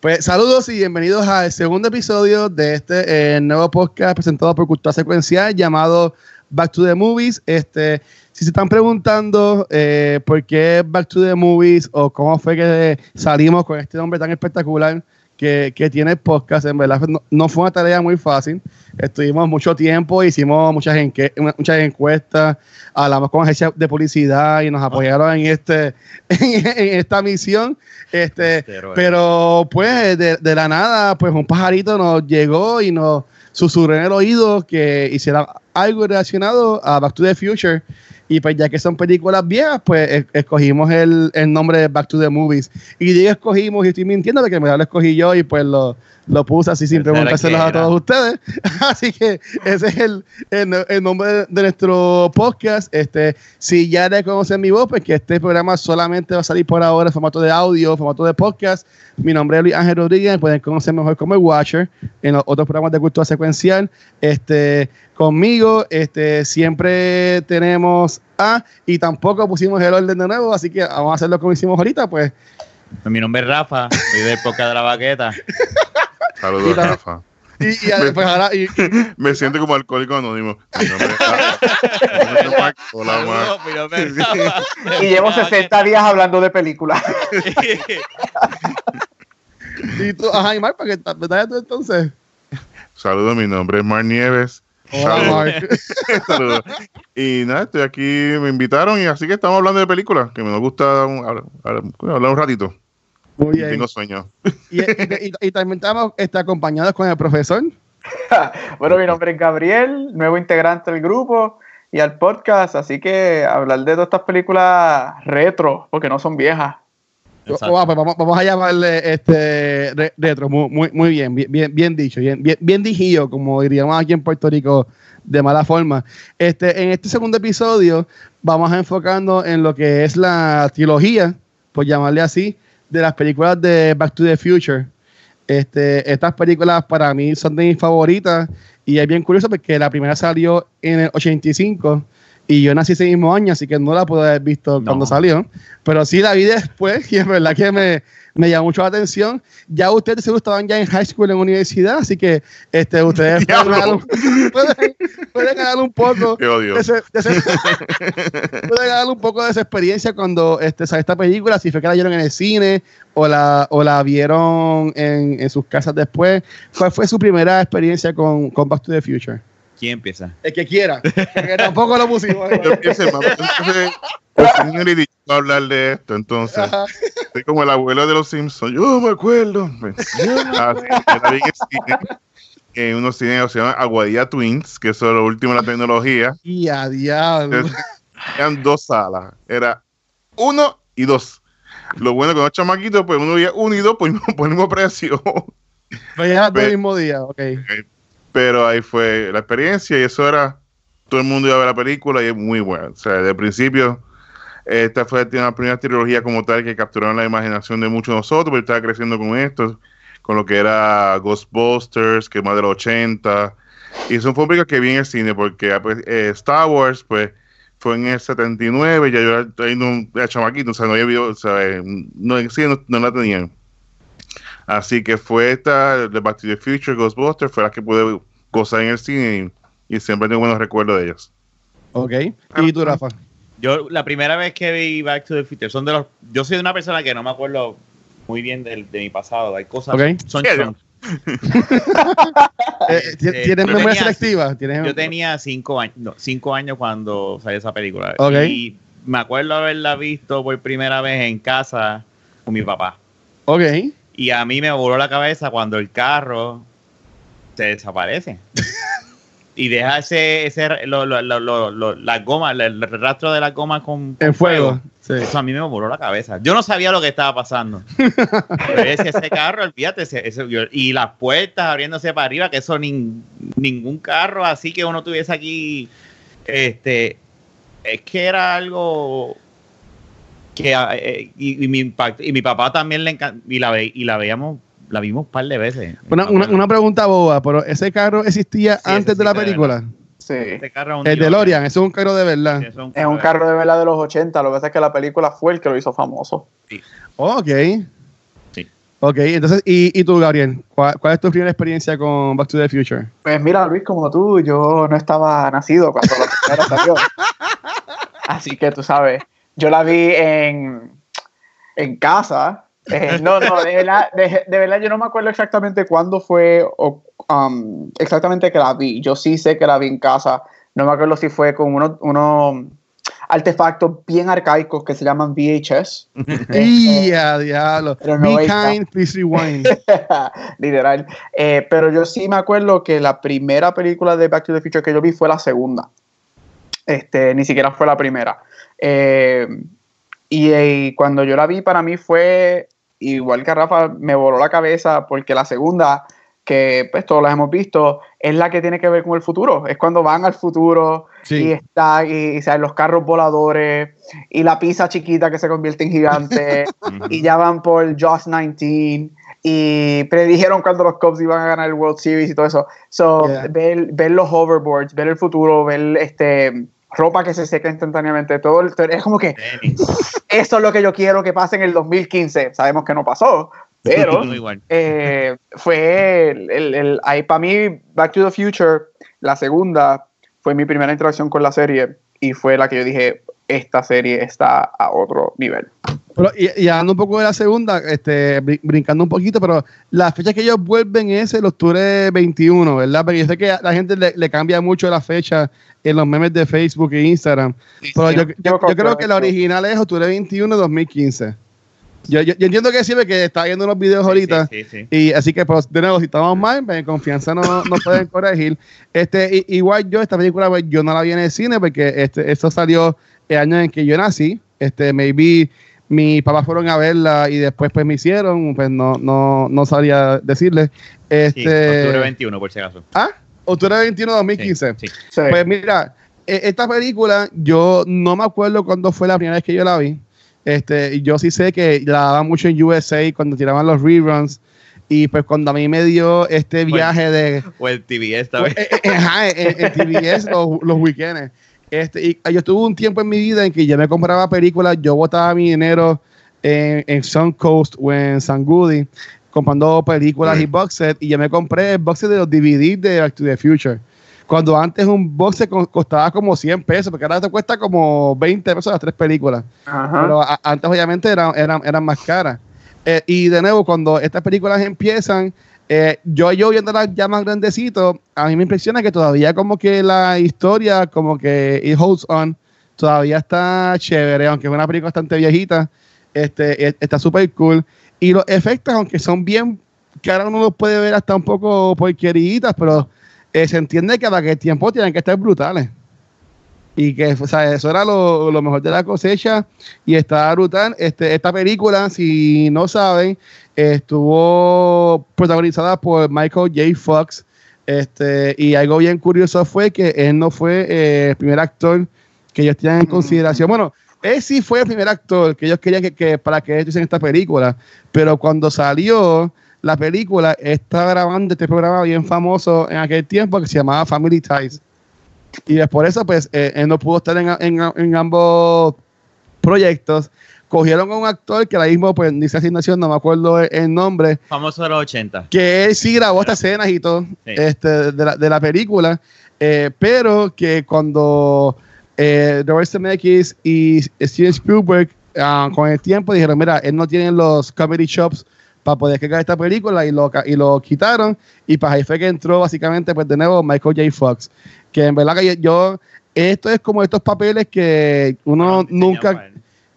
Pues saludos y bienvenidos al segundo episodio de este eh, nuevo podcast presentado por Cultura Secuencial llamado Back to the Movies. Este, si se están preguntando eh, por qué Back to the Movies o cómo fue que salimos con este nombre tan espectacular que, que tiene el podcast, en verdad no, no, fue una tarea muy fácil. Estuvimos mucho tiempo, hicimos muchas, muchas encuestas, hablamos con agencias de publicidad y nos apoyaron en, este, en, esta misión. Este, pero pues de, de la nada, pues un pajarito nos llegó y nos susurró en el oído que hiciera algo relacionado a Back to the Future. Y pues ya que son películas viejas, pues escogimos el, el, nombre de Back to the Movies. Y digo escogimos, y estoy mintiendo porque me lo escogí yo y pues lo, lo puse así sin preguntárselos a todos ustedes. así que ese es el, el, el, nombre de nuestro podcast. Este, si ya le conocen mi voz, pues que este programa solamente va a salir por ahora en formato de audio, formato de podcast. Mi nombre es Luis Ángel Rodríguez, pueden conocer mejor como el Watcher en los otros programas de cultura secuencial. Este, conmigo, este, siempre tenemos A y tampoco pusimos el orden de nuevo, así que vamos a hacerlo como hicimos ahorita, pues. Mi nombre es Rafa, soy del podcast de la baqueta. Saludos, Rafa. Y, y, pues ahora, y, me siento como alcohólico anónimo. Mi nombre es Hola, Y llevo 60 días hablando de películas. y tú, ajá, y Mar, ¿para qué estás tú entonces? Saludos, mi nombre es Mar Nieves. Hola, Saludos. Y nada, estoy aquí, me invitaron y así que estamos hablando de películas, que me gusta hablar, hablar un ratito. Muy bien. Tengo sueño. Y, y, y, también estamos este, acompañados con el profesor. bueno, mi nombre es Gabriel, nuevo integrante del grupo y al podcast, así que hablar de todas estas películas retro, porque no son viejas. Oh, pues vamos, vamos, a llamarle este retro, muy, bien, bien, bien dicho, bien, bien, como diríamos aquí en Puerto Rico de mala forma. Este, en este segundo episodio vamos a enfocarnos en lo que es la trilogía, por llamarle así, de las películas de Back to the Future. Este, estas películas para mí son de mis favoritas y es bien curioso porque la primera salió en el 85 y yo nací ese mismo año, así que no la pude haber visto no. cuando salió, pero sí la vi después y es verdad que me, me llamó mucho la atención. Ya ustedes seguro estaban ya en high school, en universidad, así que este, ustedes pueden ganar, un, pueden, pueden ganar, un, poco de ese, de ese, pueden ganar un poco de esa experiencia cuando este, sale esta película, si fue que la vieron en el cine o la, o la vieron en, en sus casas después. ¿Cuál fue su primera experiencia con, con Back to the Future? ¿Quién empieza? El que quiera. Porque tampoco lo pusimos. Yo empiezo, entonces, el señor y va a hablar de esto, entonces. Ajá. Soy como el abuelo de los Simpsons. Yo me acuerdo. Ah, en unos cines que se llaman Aguadilla Twins, que eso es lo último de la tecnología. Y a diablo. Eran dos salas. Era uno y dos. Lo bueno que los chamaquitos, pues uno veía uno y dos por, por el mismo precio. Pero ya el mismo día, ok. Pero ahí fue la experiencia y eso era, todo el mundo iba a ver la película y es muy buena. O sea, desde el principio, esta fue la primera trilogía como tal que capturaron la imaginación de muchos de nosotros, pero estaba creciendo con esto, con lo que era Ghostbusters, que más de los 80. Y un película que vi en el cine, porque pues, eh, Star Wars, pues, fue en el 79, ya yo no era chamaquito, o sea, no había visto, o sea, no, en sí, no, no la tenían. Así que fue esta, The Back to the Future, Ghostbusters, fue la que pude gozar en el cine y, y siempre tengo buenos recuerdos de ellas. Ok. ¿Y tú, Rafa? Yo, la primera vez que vi Back to the Future, son de los. Yo soy una persona que no me acuerdo muy bien de, de mi pasado. Hay cosas. Okay. Son chunk. eh, ¿Tienes memoria selectiva? ¿Tienes... Yo tenía cinco años, no, cinco años cuando salió esa película. Okay. Y me acuerdo haberla visto por primera vez en casa con mi papá. Ok. Y a mí me voló la cabeza cuando el carro se desaparece. y deja ese, ese lo, lo, lo, la goma, el rastro de la goma con, con fuego. fuego. Sí. Eso a mí me voló la cabeza. Yo no sabía lo que estaba pasando. Pero ese, ese carro, olvídate, ese, ese, y las puertas abriéndose para arriba, que eso ni, ningún carro así que uno tuviese aquí, este, es que era algo que eh, y, y, mi, y mi papá también le encanta y la, ve, y la veíamos la vimos un par de veces. Una, una, una pregunta boba, pero ¿ese carro existía sí, antes de la película? Sí. Este carro el DeLorean, ese es un carro de verdad. Sí, es, un carro, es un carro de verdad de los 80, lo que pasa es que la película fue el que lo hizo famoso. Sí. ok. Sí. Ok, entonces, ¿y, y tú, Gabriel? ¿Cuál, ¿Cuál, es tu primera experiencia con Back to the Future? Pues mira, Luis, como tú, yo no estaba nacido cuando la primera salió. Así que tú sabes, yo la vi en, en casa. Eh, no, no, de verdad, de, de, verdad yo no me acuerdo exactamente cuándo fue o um, exactamente que la vi. Yo sí sé que la vi en casa. No me acuerdo si fue con unos uno artefactos bien arcaicos que se llaman VHS. ¡Y a diablo! Be kind, please rewind. Literal. Eh, pero yo sí me acuerdo que la primera película de Back to the Future que yo vi fue la segunda. Este, ni siquiera fue la primera. Eh, y, y, cuando yo la vi, para mí fue igual que a Rafa, me voló la cabeza porque la segunda, que pues todos las hemos visto, es la que tiene que ver con el futuro. Es cuando van al futuro sí. y está, y, y ¿sabes? los carros voladores y la pizza chiquita que se convierte en gigante y ya van por Just 19 y predijeron cuando los Cubs iban a ganar el World Series y todo eso. So, yeah. ver, ver los hoverboards, ver el futuro, ver este ropa que se seca instantáneamente, todo el, es como que eso es lo que yo quiero que pase en el 2015. Sabemos que no pasó, pero eh, fue el, el, el ahí para mí Back to the Future, la segunda fue mi primera interacción con la serie y fue la que yo dije esta serie está a otro nivel. Pero, y, y, hablando un poco de la segunda, este, brincando un poquito, pero la fecha que ellos vuelven es el octubre 21, ¿verdad? Porque yo sé que a la gente le, le cambia mucho la fecha en los memes de Facebook e Instagram. Sí, pero sí, yo, yo, yo, creo que la original es octubre 21 de 2015. Yo, entiendo que sirve que está viendo los videos ahorita. Sí, sí, y así que, pues, de nuevo, si estamos mal, en confianza no, no pueden corregir. Este, igual yo, esta película, pues, yo no la vi en el cine porque este, esto salió el año en que yo nací. Este, maybe mis papás fueron a verla y después pues me hicieron, pues no, no, no sabía decirles. Este, sí, octubre 21, por si acaso. Ah, octubre 21 de 2015. Sí, sí. Pues mira, esta película, yo no me acuerdo cuándo fue la primera vez que yo la vi. Este, yo sí sé que la daban mucho en USA cuando tiraban los reruns. Y pues cuando a mí me dio este viaje de. O el TBS también. Eh, eh, ajá, en, en TBS los, los weekends. Este, y yo tuve un tiempo en mi vida en que yo me compraba películas, yo botaba mi dinero en, en Suncoast o en San Goody comprando películas mm. y box set y yo me compré el box set de los DVD de Back to the Future. Cuando antes un box set costaba como 100 pesos, porque ahora te cuesta como 20 pesos las tres películas. Ajá. Pero a, antes obviamente eran, eran, eran más caras. Eh, y de nuevo, cuando estas películas empiezan, eh, yo, yo viéndolas ya más grandecito, a mí me impresiona que todavía como que la historia, como que it holds on, todavía está chévere, aunque es una película bastante viejita, este, está súper cool. Y los efectos, aunque son bien, que ahora uno los puede ver hasta un poco porqueritas, pero eh, se entiende que a aquel tiempo tienen que estar brutales. Y que o sea, eso era lo, lo, mejor de la cosecha y está brutal. Este, esta película, si no saben, estuvo protagonizada por Michael J. Fox. Este, y algo bien curioso fue que él no fue eh, el primer actor que ellos tenían en consideración. Bueno, él sí fue el primer actor que ellos querían que, que para que ellos hicieran esta película, pero cuando salió la película, estaba grabando este programa bien famoso en aquel tiempo que se llamaba Family Ties. Y por eso, pues, eh, él no pudo estar en, en, en ambos proyectos cogieron a un actor que ahora mismo, pues, dice asignación, no me acuerdo el, nombre. Famoso de los 80. Que él sí grabó estas escenas y todo sí. este, de, la, de, la, película, eh, pero que cuando eh, Robert Zemeckis y Steven Spielberg, uh, con el tiempo, dijeron, mira, él no tiene los comedy shops para poder crear esta película y lo, y lo quitaron y para ahí fue que entró básicamente pues de nuevo Michael J. Fox que en verdad que yo, esto es como estos papeles que uno nunca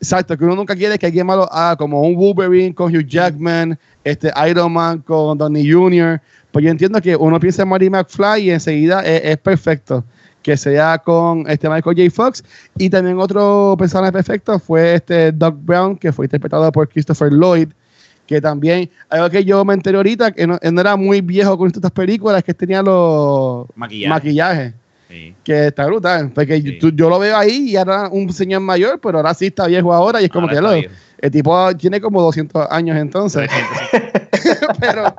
Exacto, que uno nunca quiere que alguien malo haga como un Wolverine con Hugh Jackman, este Iron Man con Donnie Jr. Pues yo entiendo que uno piensa en Marty McFly y enseguida es, es, perfecto que sea con este Michael J. Fox. Y también otro personaje perfecto fue este Doug Brown, que fue interpretado por Christopher Lloyd, que también, algo que yo me enteré ahorita, que no, no era muy viejo con estas películas, que tenía los maquillajes. maquillajes. Sí. Que está brutal, porque sí. yo, yo, lo veo ahí y era un señor mayor, pero ahora sí está viejo ahora y es como ahora que lo, el tipo tiene como 200 años entonces. pero,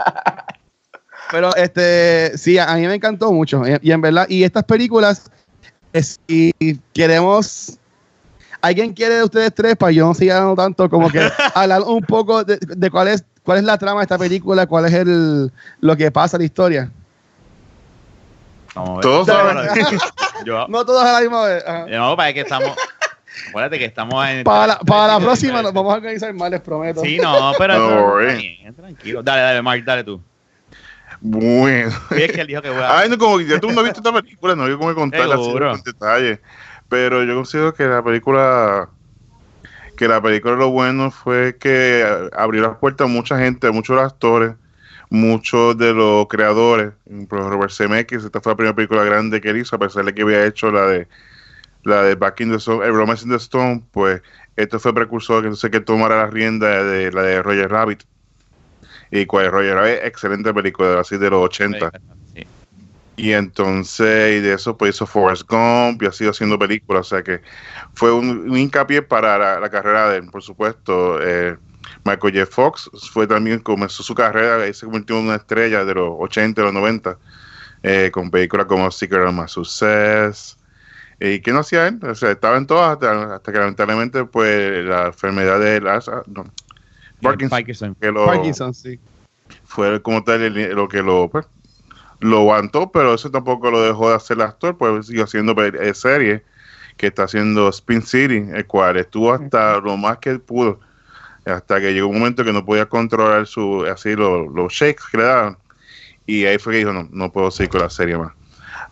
pero este, sí, a mí me encantó mucho y, y en verdad, y estas películas, si queremos ¿Alguien quiere de ustedes tres para yo no siga tanto como que hablar un poco de, de, cuál es ¿cuál es la trama de esta película? ¿Cuál es el lo que pasa en la historia? Vamos a ver. Todos saben. Yo, No todos a la misma vez. ajá. no, para que estamos. Acuérdate que estamos en. Para la, para la próxima nos vamos a organizar más, les prometo. Sí, no, pero. No bien, tranquilo. Dale, dale, Mark, dale tú. Bueno. Es que él dijo que voy a. Ay, no, como que ya tú no has visto esta película, no hay como contarla así Seguro. con detalle. Pero yo considero que la película, que la película lo bueno fue que abrió las puertas a mucha gente, a muchos actores, muchos de los creadores. Robert Zemeckis, esta fue la primera película grande que él hizo, a pesar de que había hecho la de la de Back in the Stone, eh, Romance in the Stone, pues esto fue precursor que entonces que tomara la rienda de la de Roger Rabbit. Y cuál es Roger Rabbit, excelente película, así de los 80. Sí. Y entonces, y de eso, pues hizo Forrest Gump y ha sido haciendo películas. O sea que fue un, un hincapié para la, la carrera de él, por supuesto. Eh, Michael J. Fox fue también, comenzó su carrera y se convirtió en una estrella de los 80 y los 90, eh, con películas como Secret of My Success. ¿Y qué no hacía él? O sea, estaba en todas hasta, hasta que lamentablemente, pues, la enfermedad de Alzheimer- no, Parkinson, Parkinson. que lo, Parkinson, sí. fue como tal el- lo que lo pues, lo aguantó, pero eso tampoco lo dejó de hacer el actor, pues siguió haciendo eh, serie que está haciendo Spin City, el cual estuvo hasta lo más que pudo, hasta que llegó un momento que no podía controlar su así lo- los shakes que le daban, y ahí fue que dijo, no, no puedo seguir con la serie más.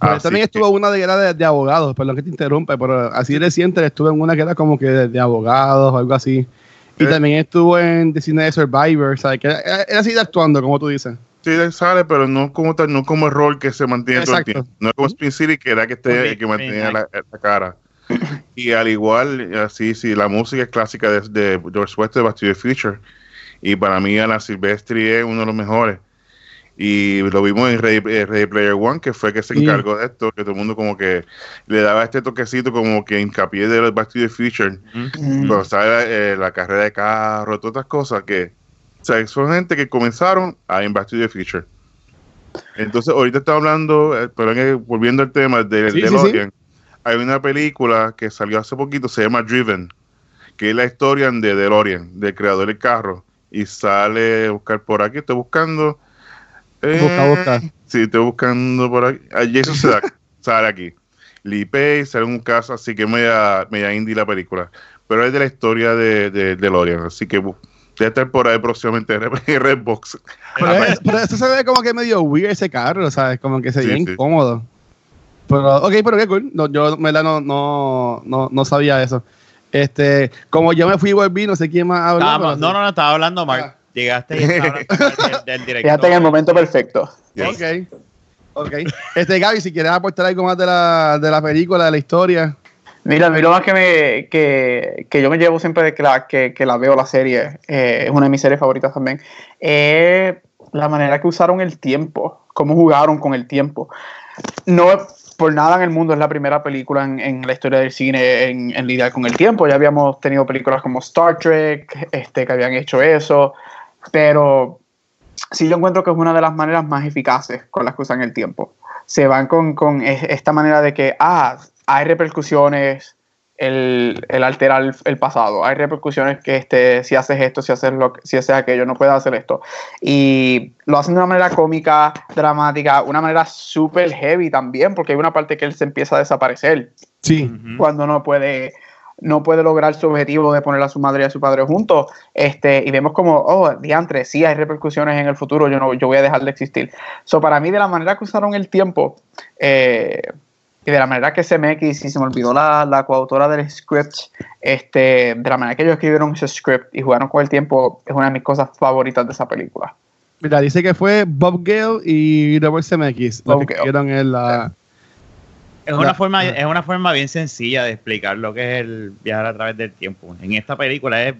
Pero también que- estuvo una de, era de, de abogados, perdón que te interrumpe, pero así reciente estuvo en una que era como que de, de abogados o algo así. Y Eh. también estuvo en The Cine de Survivor, ¿sabes? Que era, era así de actuando, como tú dices. Sí, sale, pero no como tal, no como el rol que se mantiene todo el tiempo. No es como Spin City, que era que, esté, el que mantenía la, la cara. y al igual, así, sí, la música es clásica de, de George West de Back to the Future. Y para mí, Ana Silvestri es uno de los mejores. Y lo vimos en Ready, eh, Ready Player One, que fue que se Sí. encargó de esto, que todo el mundo como que le daba este toquecito como que hincapié de Back to the Future Mm. cuando sale eh, la carrera de carro, todas estas cosas que o sea, son gente que comenzaron a in Back to the Future. Entonces, ahorita está hablando, eh, pero que volviendo al tema del Sí, sí, DeLorean, hay una película que salió hace poquito, se llama Driven, que es la historia de DeLorean, del creador del carro. Y sale a buscar por aquí, estoy buscando. eh, Busca, busca. Sí, estoy buscando por aquí. Ah, Jason Sudeikis sale aquí. Lee Pace sale en un caso, así que media, media indie la película. Pero es de la historia de, de, DeLorean, así que debe estar por ahí próximamente en Redbox. Pero, es- pero esto se ve como que medio weird ese carro, ¿sabes? Como que se ve sí. incómodo. Pero, ok, pero qué cool. No, yo, en verdad, no, no, no, no sabía eso. Este, como yo me fui y volví, no sé quién más habló. Estábamos- no, no, no, estaba hablando Mark. Ah. Llegaste y estaba hablando del, del director. Fíjate en el momento perfecto. Yes. Ok. Ok. Este, Gaby, si quieres aportar algo más de la, de la película, de la historia. Mira, a mí lo más que, me, que, que yo me llevo siempre de que la, que, que la veo la serie, eh, es una de mis series favoritas también, es la manera que usaron el tiempo, cómo jugaron con el tiempo. No por nada en el mundo es la primera película en, en la historia del cine en, en lidiar con el tiempo. Ya habíamos tenido películas como Star Trek, este, que habían hecho eso, pero sí yo encuentro que es una de las maneras más eficaces con las que usan el tiempo. Se van con, con es- esta manera de que, ah, hay repercusiones el, el alterar el, el pasado, hay repercusiones que este, si haces esto, si haces, lo, que- si haces aquello, no puedes hacer esto. Y lo hacen de una manera cómica, dramática, una manera súper heavy también, porque hay una parte que él se empieza a desaparecer Sí. Cuando no puede no puede lograr su objetivo de poner a su madre y a su padre juntos este y vemos como oh diantre sí hay repercusiones en el futuro yo no yo voy a dejar de existir so para mí de la manera que usaron el tiempo eh, y de la manera que CMX y se me olvidó la, la coautora del script este de la manera que ellos escribieron ese script y jugaron con el tiempo es una de mis cosas favoritas de esa película. Mira, dice que fue Bob Gale y Robert los Bob que escribieron en la... Es una, La- forma, es una forma bien sencilla de explicar lo que es el viajar a través del tiempo. En esta película es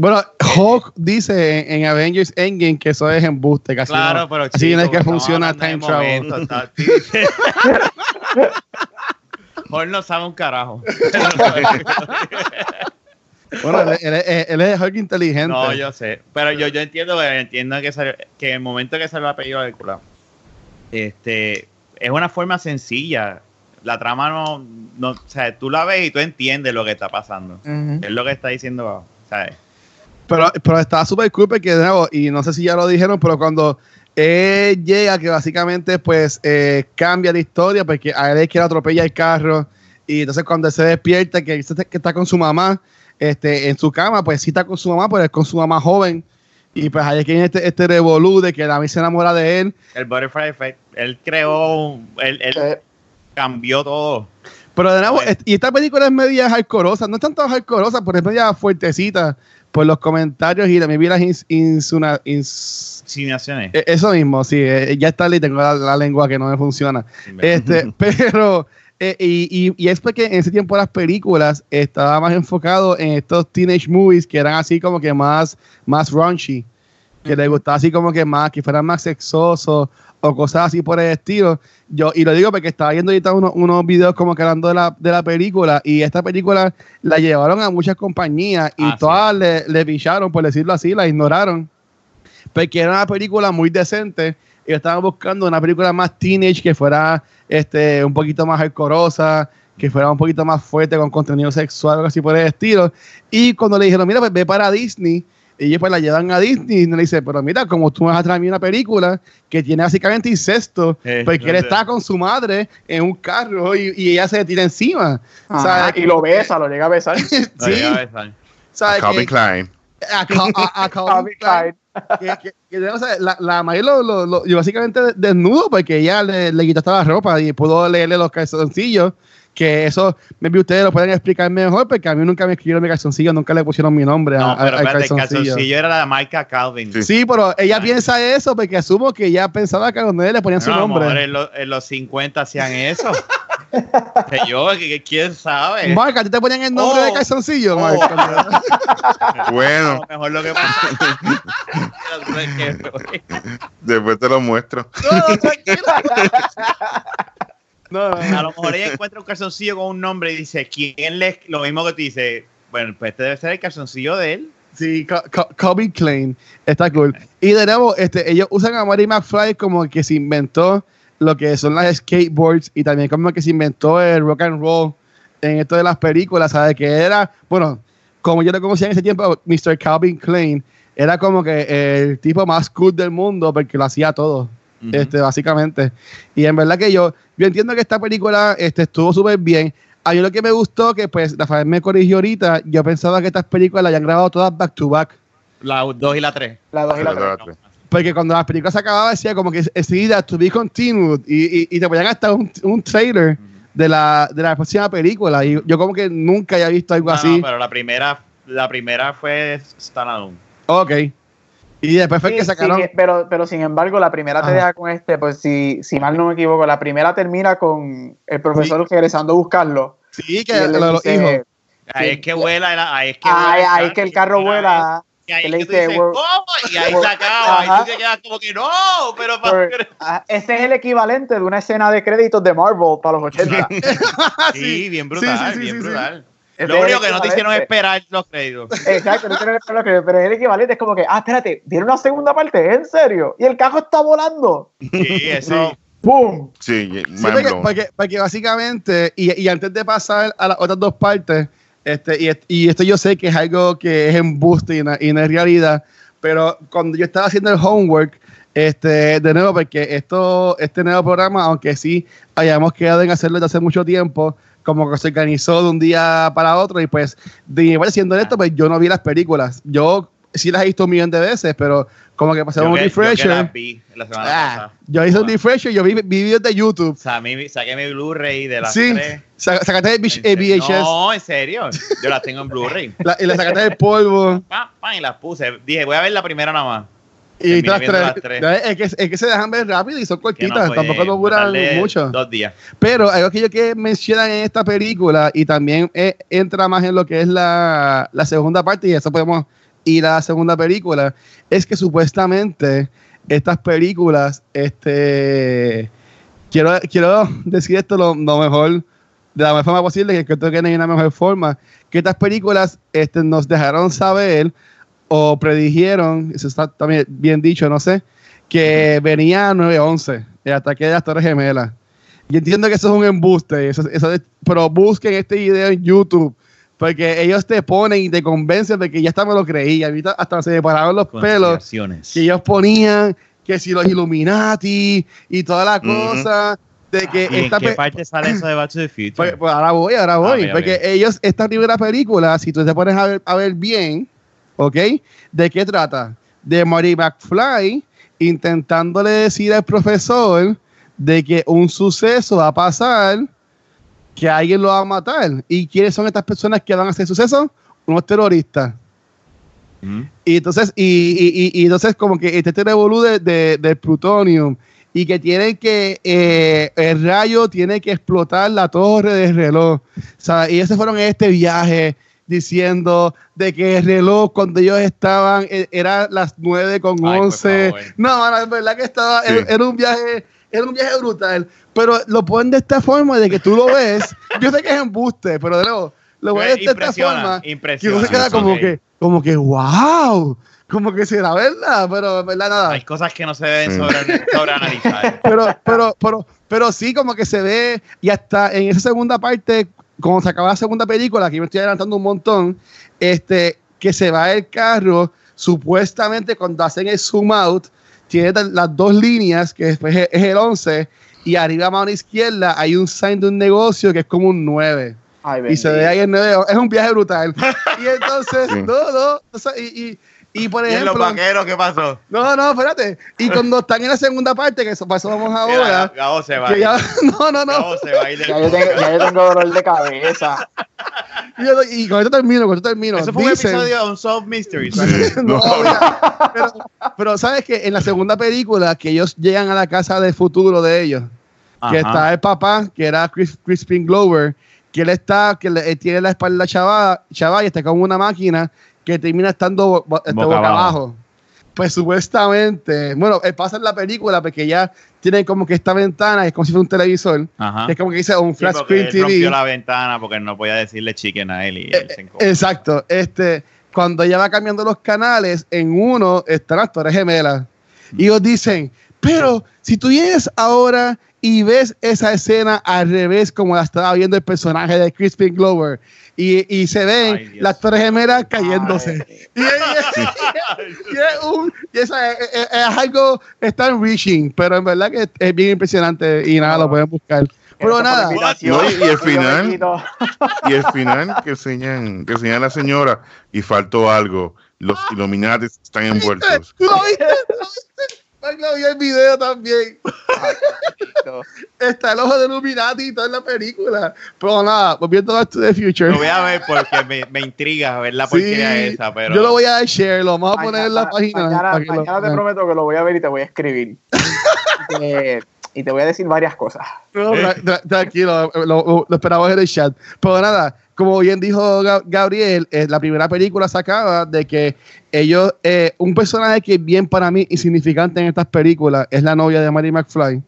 Bueno, Hulk dice en, en Avengers Endgame que eso es embuste, casi claro, no. pero Así no es chico, que estamos funciona time travel. momento, está- Jorge no sabe un carajo. Bueno, él, él- él- él es Hulk inteligente. No, yo sé. Pero yo, yo entiendo, entiendo que, salió- que en el momento que salió la película, este, es una forma sencilla. La trama no, no, o sea, tú la ves y tú entiendes lo que está pasando. Es lo que está diciendo, ¿sabes? Pero, pero estaba súper cool porque, de nuevo, y no sé si ya lo dijeron, pero cuando él llega, que básicamente pues eh, cambia la historia, porque a él es que le atropella el carro, y entonces cuando él se despierta, que, que está con su mamá, este, en su cama, pues sí está con su mamá, pero es con su mamá joven, y pues ahí es que viene este, este revolú de que la se enamora de él. El Butterfly Effect. Él creó, él, él Eh, cambió todo. Pero de nuevo, est- y esta película es media hardcoreosa, no es tanto hardcoreosa, pero es media fuertecita por los comentarios y también vi las ins- Insinuaciones. eh, eso mismo, sí, eh, ya está y tengo la, la lengua que no me funciona. Este, pero, eh, y, y, y es porque en ese tiempo las películas estaba más enfocado en estos teenage movies que eran así como que más, más raunchy, que les gustaba así como que más, que fueran más sexosos o cosas así por el estilo. Yo, y lo digo porque estaba viendo ahorita unos, unos videos como que hablando de la, de la película y esta película la llevaron a muchas compañías y Ah, sí. todas le, le picharon, por decirlo así, la ignoraron. Porque era una película muy decente. Y estaban buscando una película más teenage que fuera este, un poquito más hardcoreosa, que fuera un poquito más fuerte con contenido sexual, algo así por el estilo. Y cuando le dijeron, mira, pues ve para Disney, y ellos pues la llevan a Disney y le dice, pero mira, como tú me vas a traer a mí una película que tiene básicamente incesto, Eh, porque él no sé. está con su madre en un carro y, y ella se le tira encima. ajá, ¿Sabes? y lo besa, lo llega a besar. Sí, ya ves, ¿sabes? ¿sabes? Calvin Que- Klein. a Cal- a- a Calvin Klein que, que- que, o sea, la, la May lo, lo, lo- básicamente desnudo porque ella le, le quitó toda la ropa y pudo leerle los calzoncillos. Que eso, maybe ustedes lo pueden explicar mejor porque a mí nunca me escribieron mi calzoncillo, nunca le pusieron mi nombre a- No, a- pero al espérate, el calzoncillo. calzoncillo era la marca Calvin. Sí. Sí, pero ella Ay. piensa eso porque asumo que ella pensaba que a los nenes le ponían su No, nombre. en, lo- en los 50 hacían eso. que yo, que, quién sabe. Marc, ¿a ti te ponían el nombre Oh. de calzoncillo, Oh. Cuando- A Bueno, mejor lo que pasa. después te lo muestro. No, no, tranquilo. No, no, a lo mejor ella encuentra un calzoncillo con un nombre y dice, ¿quién le Lo mismo que tú dices, bueno, pues este debe ser el calzoncillo de él. Sí, Calvin Klein. Está cool. Y de nuevo, este, ellos usan a Marty McFly como que se inventó lo que son las skateboards y también como que se inventó el rock and roll en esto de las películas, ¿sabes? Que era, bueno, como yo lo conocía en ese tiempo, Mr. Calvin Klein era como que el tipo más cool del mundo porque lo hacía todo, Ujú. este, básicamente. Y en verdad que yo, yo entiendo que esta película este, estuvo súper bien. A mí lo que me gustó, que pues Rafael me corrigió ahorita, yo pensaba que estas películas las habían grabado todas back to back. La 2 y la 3. La dos y la tres. Tres. Porque cuando las películas se acababan decía como que enseguida to be continued y, y, y te ponían hasta un, un trailer de la, de la próxima película. Y yo como que nunca había visto algo No, así. no, pero la primera, la primera fue Standalone. Ok. Y después fue Sí, que sacaron... sin- pero, pero sin embargo, la primera te deja con este, pues si, si mal no me equivoco, la primera termina con el profesor regresando a buscarlo. Sí, que lo de los hijos. Ahí Sí. es que vuela, el- ahí es que Ay, vuela ay, es que el carro vuela. Y ahí le dice, dices, "We're- ¿cómo? Y ahí se acaba. Ajá. Y tú te quedas como que no, pero Por- para ah, ese es el equivalente de una escena de créditos de Marvel para los 80. Sí, bien brutal, Sí, sí, sí, bien sí, sí. brutal. Lo único que no te hicieron esperar los créditos. Exacto, no tiene que esperar que- pero es el equivalente, es como que, ah, espérate, ¿viene una segunda parte? ¿En serio? Y el carro está volando. Sí, eso. ¡Pum! Sí, Sí, porque, porque- porque básicamente, y, y antes de pasar a las otras dos partes, este, y, y esto yo sé que es algo que es embuste y no, y no es realidad, pero cuando yo estaba haciendo el homework, este, de nuevo, porque esto, este nuevo programa, aunque sí hayamos quedado en hacerlo desde hace mucho tiempo, como que se organizó de un día para otro, y pues, de igual siendo esto, pues yo no vi las películas. Yo sí las he visto un millón de veces, pero como que Yo un yo refresher. las vi la semana Ah, pasada. yo hice un refresher, yo vi, vi videos de YouTube. O sea, a mí saqué mi Blu-ray de las Sí, tres. sa- sacaste el serio. VHS No, en serio. Yo las tengo en Blu-ray. la- y le sacaste el polvo Pam, pam, y las puse. Dije, voy a ver la primera nada más. Y viendo tres. tres. Es, que, es que se dejan ver rápido y son Que cortitas, no, tampoco no duran mucho. Dos días. Pero algo que yo quiero mencionar en esta película y también eh, entra más en lo que es la, la segunda parte y eso podemos ir a la segunda película, es que supuestamente estas películas, este, quiero, quiero decir esto lo, lo mejor, de la mejor forma posible, que creo que no hay una mejor forma, que estas películas este, nos dejaron saber o predijeron, eso está también bien dicho, no sé, que venía 9-11, el ataque de las Torres Gemelas. Yo entiendo que eso es un embuste, eso, eso es- pero busquen este video en YouTube Porque ellos te ponen y te convencen de que ya hasta me lo creía. Ahorita Hasta se me pararon los pelos. Que ellos ponían que si los Illuminati y toda la Ujú. cosa. De que ¿Y en esta qué parte sale eso de Back to the Future? pues, pues ahora voy, ahora voy. bien, porque ellos, esta primera película, si tú te pones a ver, a ver bien, ¿ok? ¿De qué trata? De Marty McFly intentándole decir al profesor de que un suceso va a pasar, que alguien lo va a matar. ¿Y quiénes son estas personas que van a hacer suceso? Unos terroristas. ¿Mm? Y entonces, y, y- y- y entonces como que este revolú de, de, del plutonium y que tienen que, eh, el rayo tiene que explotar la torre del reloj. O sea, y ellos se fueron en este viaje diciendo de que el reloj cuando ellos estaban eh, era las 9 con Ay, por 11. favor. No, mano, es verdad que estaba, Sí. era, era un viaje, era un viaje brutal. Pero lo ponen de esta forma de que tú lo ves. yo sé que es embuste, pero de nuevo, lo ves de esta Impresiona, forma. Que impresiona. uno se queda como que, como que, wow, como que será verdad, pero verdad nada. Hay cosas que no se deben Sí. sobre, sobreanalizar. Pero, pero, pero, pero sí, como que se ve, y hasta en esa segunda parte, cuando se acaba la segunda película, aquí me estoy adelantando un montón, este, que se va el carro, supuestamente cuando hacen el zoom out, tiene las dos líneas, que después es, es el 11, y arriba a mano izquierda hay un sign de un negocio que es como un 9. Ay, y se ve ahí el 9, es un viaje brutal. Y entonces, Sí. no, no, o sea, y, y, y por ¿Y en los ejemplo, vaqueros qué pasó? no, no, espérate. Y cuando están en la segunda parte, que eso, para eso vamos ahora, Gabo se va. que ya, no, no, no. Gabo se va Ya yo, tengo, ya yo tengo dolor de cabeza. Y, yo- y con esto termino, con esto termino. Eso fue un Dicen- episodio de Unsolved Mysteries. No, No. mira, pero, pero sabes que en la segunda película que ellos llegan a la casa del futuro de ellos, que está el papá, que era Chris, Crispin Glover, que él está, que le- él tiene la espalda chava, chava y está con una máquina que termina estando este, Boca boca, abajo. abajo. Pues supuestamente, bueno, él pasa en la película porque ya tienen como que esta ventana, es como si fuera un televisor, Ajá. que es como que dice un Sí, porque screen él TV. rompió la ventana porque no podía decirle chicken a él y él se encojó. Exacto. Este, cuando ella va cambiando los canales, en uno están las torres gemelas. Y ellos dicen, pero si tú vienes ahora y ves esa escena al revés como la estaba viendo el personaje de Crispin Glover y, y se ven Ay, las torres gemelas cayéndose. Ay. Y, y- y es un- es, es- es algo, están reaching, pero en verdad que es bien impresionante y nada, lo pueden buscar. Pero nada. No, y- el final-. Y el final que enseñan, que enseñan a la señora y faltó algo. Los Illuminati están envueltos. ¿Tú lo viste? ¿Tú lo viste? Ay, lo vi el video también. Está el ojo de Illuminati y todo en la película. Pero nada, volviendo a Back to the Future. Lo voy a ver porque me, me intriga ver la Sí, porquería esa, pero Yo lo voy a dar share, lo vamos a poner en la página. Mañana, lo mañana te prometo que lo voy a ver y te voy a escribir. y te voy a decir varias cosas. No, tra- tra- tranquilo, lo, lo- esperamos en el chat. Pero nada, como bien dijo Ga- Gabriel, eh, la primera película sacaba de que ellos, eh, un personaje que es bien para mí insignificante en estas películas es la novia de Mary McFly.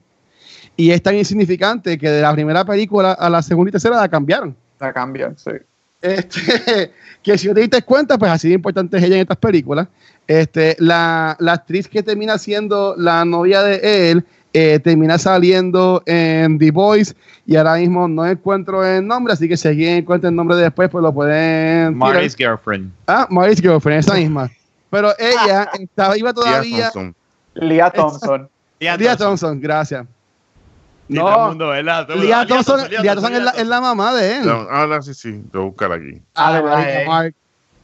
Y es tan insignificante que de la primera película a la segunda y tercera la cambiaron. La cambian, sí. Este, que si no te diste cuenta, pues así de importante es ella en estas películas. Este, la, la actriz que termina siendo la novia de él eh, termina saliendo en The Voice y ahora mismo no encuentro el nombre, así que si alguien encuentra el nombre después, pues lo pueden. tirar. Marty's Girlfriend. Ah, Mary's Girlfriend, esa misma. Pero ella está viva todavía. Thompson. Leah Thompson. Thompson, gracias. Sí, No, ah, Thompson, es la, es la mamá de él. No, Ahora sí, sí, lo voy a buscar aquí. Ah, Ah, verdad, eh. Mark.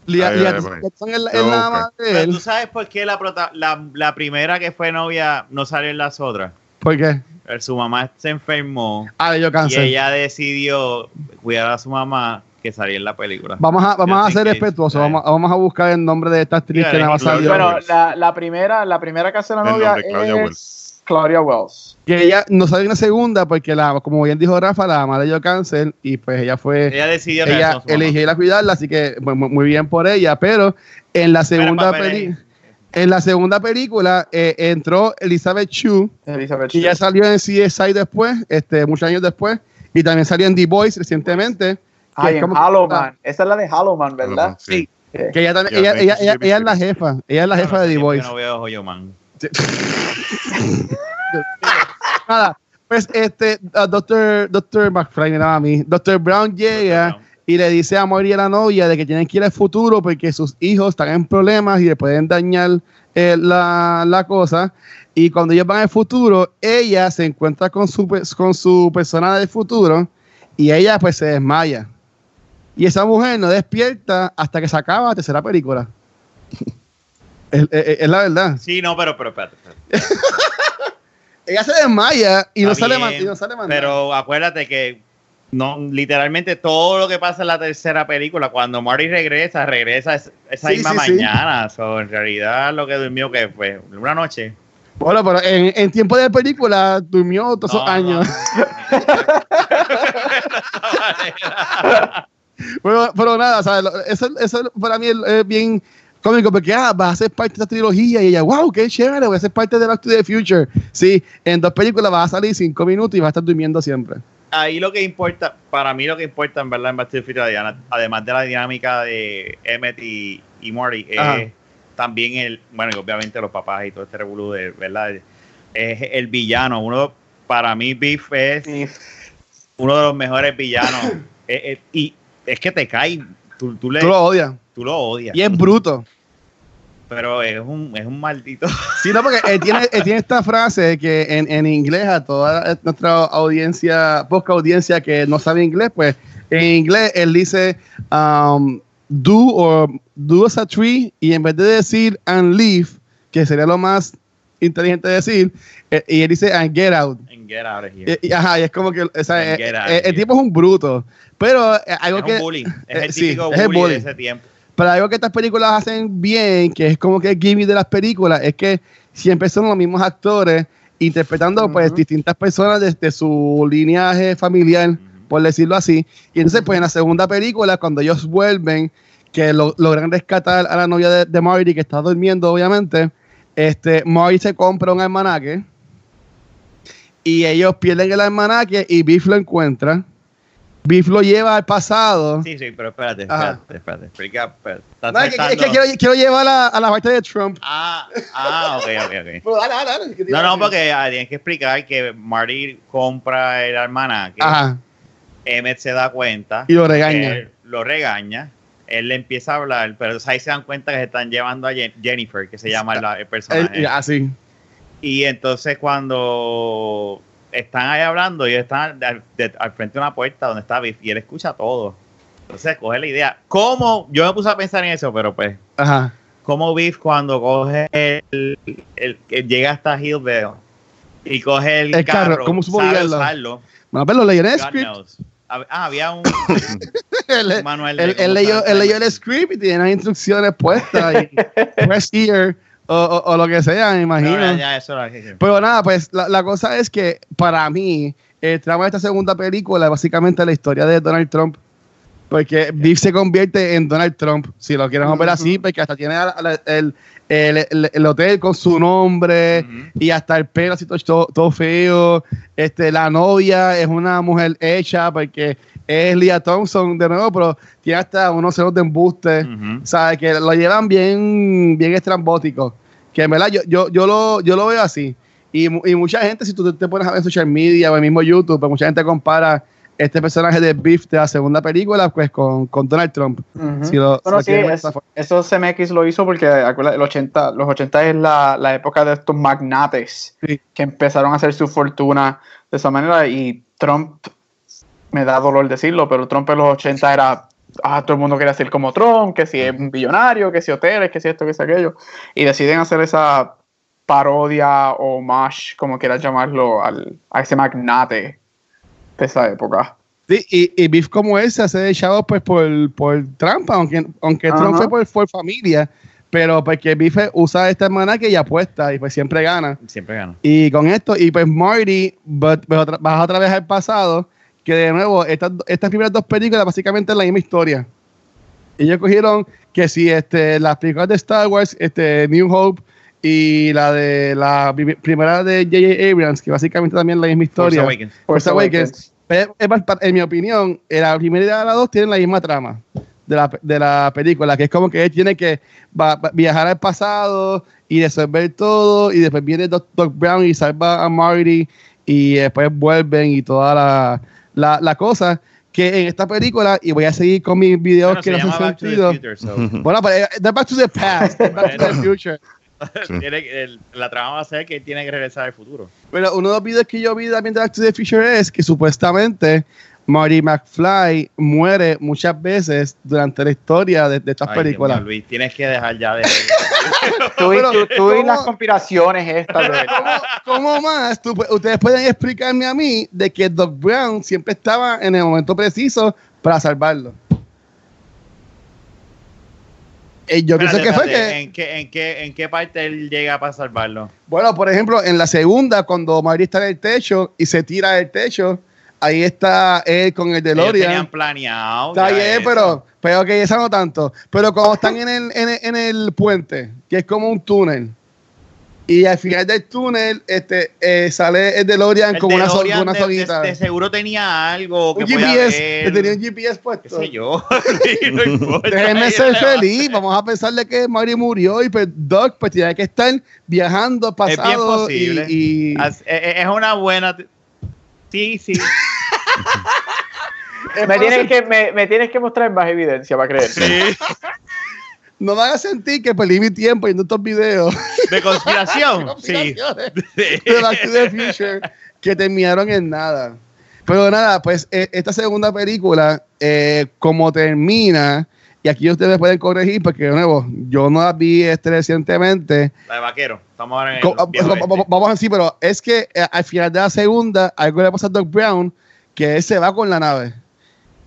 Es la, es a la de Pero él. tú sabes por qué la, prota- la, la primera que fue novia no salió en las otras. ¿Por qué? Eh, Su mamá se enfermó Ah, dio y ella decidió cuidar a su mamá que salía en la película. Vamos a, vamos a ser respetuosos. Right. Vamos, vamos a buscar el nombre de esta actriz que más Claudia salió. Bueno, Bueno, la, la primera, la primera que hace la El novia es Wells. Claudia Wells. Que ella no salió en la segunda porque, la, como bien dijo Rafa, la mamá le dio cáncer y pues ella fue. Ella decidió Ella eligió ir a cuidarla, así que mu- muy bien por ella. Pero en la segunda, peli en la segunda película eh, entró Elizabeth Chu, Elizabeth que ya Shue. salió en CSI después, este, muchos años después, y también salió en The Voice recientemente. Ay, que en como- Hallowman. Esa es la de Hallowman, ¿verdad? Sí. Que- Que ella, también, Ya, ella, ella, 27 ella- ella es la jefa, ella es la jefa de The Voice. No veo Joyo Man. Nada, pues este, uh, Doctor, Doctor McFly, daba a mí. Doctor Brown llega y le dice a Mori y a la novia de que tienen que ir al futuro porque sus hijos están en problemas y le pueden dañar eh, la, la cosa. Y cuando ellos van al futuro, ella se encuentra con su, con su persona del futuro y ella pues se desmaya. Y esa mujer no despierta hasta que se acaba la tercera película. Es, es- es la verdad. Sí, no, pero, pero espérate. espérate. Ella se desmaya y no, sale y no sale. Pero acuérdate que no, literalmente todo lo que pasa en la tercera película, cuando Marty regresa, regresa es- esa Sí, misma sí, sí. mañana. So, en realidad lo que durmió que fue una noche. Bueno, pero en, en tiempo de película durmió todos esos años. no. Pero, pero nada, ¿sabes? Lo- Eso, eso para mí es bien cómico porque ah, va a ser parte de esta trilogía y ella, wow, qué chévere, voy a ser parte de Back to the Future. Sí, en dos películas va a salir cinco minutos y va a estar durmiendo siempre. Ahí lo que importa, para mí lo que importa en verdad en Back to the Future, además- además de la dinámica de Emmett y, y Morty, es también el, bueno, y obviamente los papás y todo este revolú de, ¿verdad? Es el villano. Uno, para mí, Biff es uno de los mejores villanos. Eh, eh, y es que te cae, tú, tú le, Tú lo odias. tú lo odias, Y es bruto. Pero es un, es un maldito. Sí, no, porque él tiene, él tiene esta frase que en, en inglés a toda nuestra audiencia, poca audiencia que no sabe inglés, pues en inglés él dice um, do or do as a tree y en vez de decir and leave, que sería lo más inteligente decir, eh, y él dice and get out. en Get Out of Here. Y, y- ajá, y es como que o sea, And eh, eh, el here. tipo es un bruto, pero eh, algo es que un bully. Es eh, el sí, típico es el bully, bully. de ese tiempo. Pero algo que estas películas hacen bien, que es como que el gimmick de las películas, es que siempre son los mismos actores interpretando pues distintas personas desde su linaje familiar, por decirlo así. Y entonces pues en la segunda película, cuando ellos vuelven, que lo- logran rescatar a la novia de, de Marty, que está durmiendo obviamente, este, Marty se compra un almanaque y ellos pierden el almanaque y Biff lo encuentra. Biff lo lleva al pasado. Sí, sí, pero espérate, espérate, espérate. Espérate. Estás No, es que, es que saltando- quiero, quiero llevar a, a la parte de Trump. Ah, ah, ok, ok, ok. Pero dale, dale, dale, que te iba No, no, porque ah, tienes que explicar que Marty compra el almanaque. Ajá, Emmett se da cuenta. y lo regaña. Él lo regaña. Él le empieza a hablar, pero ahí se dan cuenta que se están llevando a Jen- Jennifer, que se llama la- el personaje. Así. Y entonces cuando están ahí hablando, y están al, de- al frente de una puerta donde está Biff, y él escucha todo. Entonces coge la idea. ¿Cómo? Yo me puse a pensar en eso, pero pues, Ajá. ¿cómo Biff cuando coge el, el- que llega hasta Hillville y coge el, El carro, carro, ¿cómo supo usarlo? Bueno, pero lo leyó en el script. knows. Ah, había un, un manual de él- leyó, el script y tiene las instrucciones puestas. Y press here o, o- o lo que sea, me imagino. No, ya, Pero nada, pues la, la cosa es que para mí, el trama de esta segunda película es básicamente la historia de Donald Trump. Porque Biff se convierte en Donald Trump, si lo quieren ver así, porque hasta tiene el, el- el- el hotel con su nombre y hasta el pelo así todo, todo- feo. Este, la novia es una mujer hecha porque es Leah Thompson de nuevo, pero tiene hasta unos celos de embuste. ¿sabes? Que lo llevan bien, bien estrambótico. Que en verdad yo, yo, yo, lo, yo lo veo así. Y, y mucha gente, si tú te pones a ver en social media o en el mismo YouTube, pues mucha gente compara este personaje de Biff de la segunda película pues con, con Donald Trump. Ujú. Si lo- si Bueno, lo sí, es- eso CMX lo hizo porque el 80, los 80 es la, la época de estos magnates Sí. que empezaron a hacer su fortuna de esa manera y Trump, me da dolor decirlo, pero Trump en los 80 era, ah, todo el mundo quería ser como Trump, que si es un billonario, que si hoteles, que si esto, que si aquello, y deciden hacer esa parodia o mash, como quieras llamarlo, al, a ese magnate de esa época. Sí, y, y Biff como él se hace de chavos pues por, por trampa, aunque, aunque Trump fue por, por familia, pero porque Biff usa esta hermana que ella apuesta y pues siempre gana. Siempre gana. Y con esto, y pues Marty va- va otra- baja otra vez al pasado, que de nuevo, estas, estas primeras dos películas básicamente es la misma historia. Ellos cogieron que si este, las películas de Star Wars, este, New Hope, y la de la pri- primera de J.J. Abrams, que básicamente también es la misma historia. Force Awakens. Force Awakens. Pero, es más, pa- en mi opinión, eh, la primera y la dos tienen la misma trama de la, de la película, que es como que él tiene que va- va- viajar al pasado y resolver todo, y después viene Doc, Doc Brown y salva a Marty, y después vuelven y toda la, la, la cosa, que en esta película, y voy a seguir con mis videos Bueno, que se no hacen Back to the sentido. Future, so. Bueno, pero eh, the Back to the Past, the Back to the Future. Sí. Tiene que- el- la trama va a ser que tiene que regresar al futuro. Bueno, uno de los videos que yo vi también de Back to the Future es que supuestamente Marty McFly muere muchas veces durante la historia de, de estas Ay, Dios películas. mío, Luis, tienes que dejar ya de. Tú, y- tú- tú y las conspiraciones estas. ¿Cómo, cómo más tú ustedes pueden explicarme a mí de que Doc Brown siempre estaba en el momento preciso para salvarlo? Eh, yo pienso que fue que, ¿En qué, en, qué, ¿En qué parte él llega para salvarlo? bueno, por ejemplo, en la segunda, cuando Marty está en el techo y se tira del techo, ahí está él con el Ellos tenían DeLorean. planeado. Está bien, pero, pero que esa no tanto. Pero cuando están en el, en, el, en el puente, que es como un túnel, y al final del túnel este, eh, sale el DeLorean El con una, so- DeLorean con una de- soguita. de, de seguro tenía algo que un GPS, que tenía un GPS puesto. ¿Qué sé yo? no. Déjenme ser feliz, vamos a pensarle que Mary murió y pues Doc pues tiene que estar viajando al Es bien pasado posible. y, y- As- e- e- Es una buena. Sí, sí. me, tienes que, me, me tienes que mostrar más evidencia para creer. sí. no me haga sentir que perdí mi tiempo viendo estos videos De conspiración. sí. de Back to the Future que terminaron en nada. Pero nada, pues eh, esta segunda película, eh, como termina, y aquí ustedes pueden corregir, porque de nuevo, yo no la vi este recientemente. La de vaquero. Estamos ahora en el Vamos a decir, pero es que eh, al final de la segunda, algo le pasa a Doc Brown, que él se va con la nave.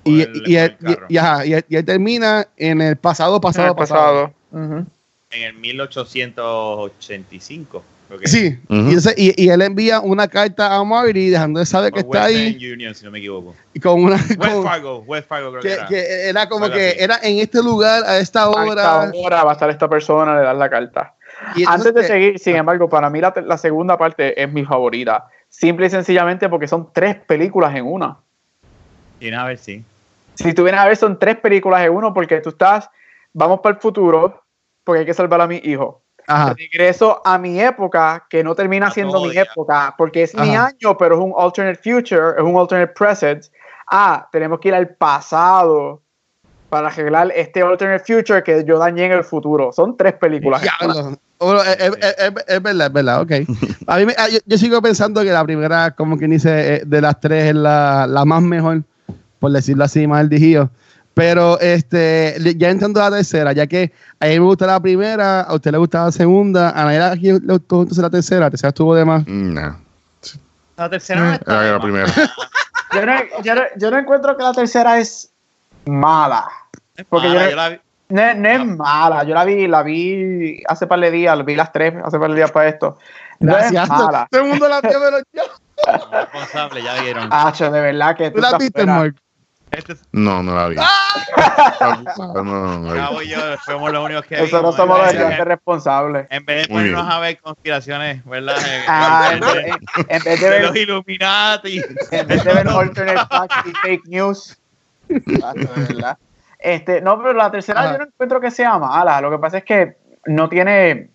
Y, el- y, el y- y ajá, y él- y termina en el pasado, En pasado, el pasado. pasado. Ujú. En el 1885. creo que Sí, Ujú. y, entonces- y, y él envía una carta a Marty dejando de saber que está ahí Union, si no me equivoco. y con una West con- Fargo, West Fargo creo que, que, era. que era como Algo que así. era en este lugar a esta A hora. esta hora va a estar esta persona, le das la carta. Y Antes de que- seguir, sin embargo, para mí la, la segunda parte es mi favorita. Simple y sencillamente porque son tres películas en una. Tienes a ver, sí. Si tú vienes a ver, son tres películas en uno porque tú estás, vamos para el futuro, porque hay que salvar a mi hijo. Ajá. Regreso a mi época, que no termina A siendo mi ya. época, porque es mi año, pero es un alternate future, es un alternate present. Ah, tenemos que ir al pasado para arreglar este alternate future que yo dañé en el futuro. Son tres películas. Diablo. Bueno, es, es- es- es- es verdad, es verdad, ok. A mí me- ah, yo, yo sigo pensando que la primera, como quien dice, eh, de las tres es la, la más mejor, por decirlo así, más el dijío. Pero este, ya entrando a la tercera, ya que a mí me gusta la primera, a usted le gusta la segunda, a nadie aquí le gustó entonces la tercera, la tercera estuvo de más. Nah, La tercera no está era de la más. primera. Yo, no, yo no- yo no encuentro que la tercera es mala. Es Porque mala, yo- yo la vi- No, no es mala. Yo la vi, la vi hace par de días, vi las tres hace par de días para esto. No Gracias. es mala. Todo el mundo la vio, pero yo. no, responsable, ya vieron. Hacho, de verdad que ¿Tú la viste. Mark? Este es- No, no la vi. No, no, no, no Cabo y yo fuimos los únicos que Nosotros somos los estudiantes responsables. En vez de ponernos a ver conspiraciones, ¿verdad? En- Ah, en en, vez de- en- en vez de de los ver, Illuminati. en vez de ver alternate facts y fake news. Verdad. Este, no, pero la tercera Ajá. yo no encuentro que sea mala. Lo que pasa es que no tiene.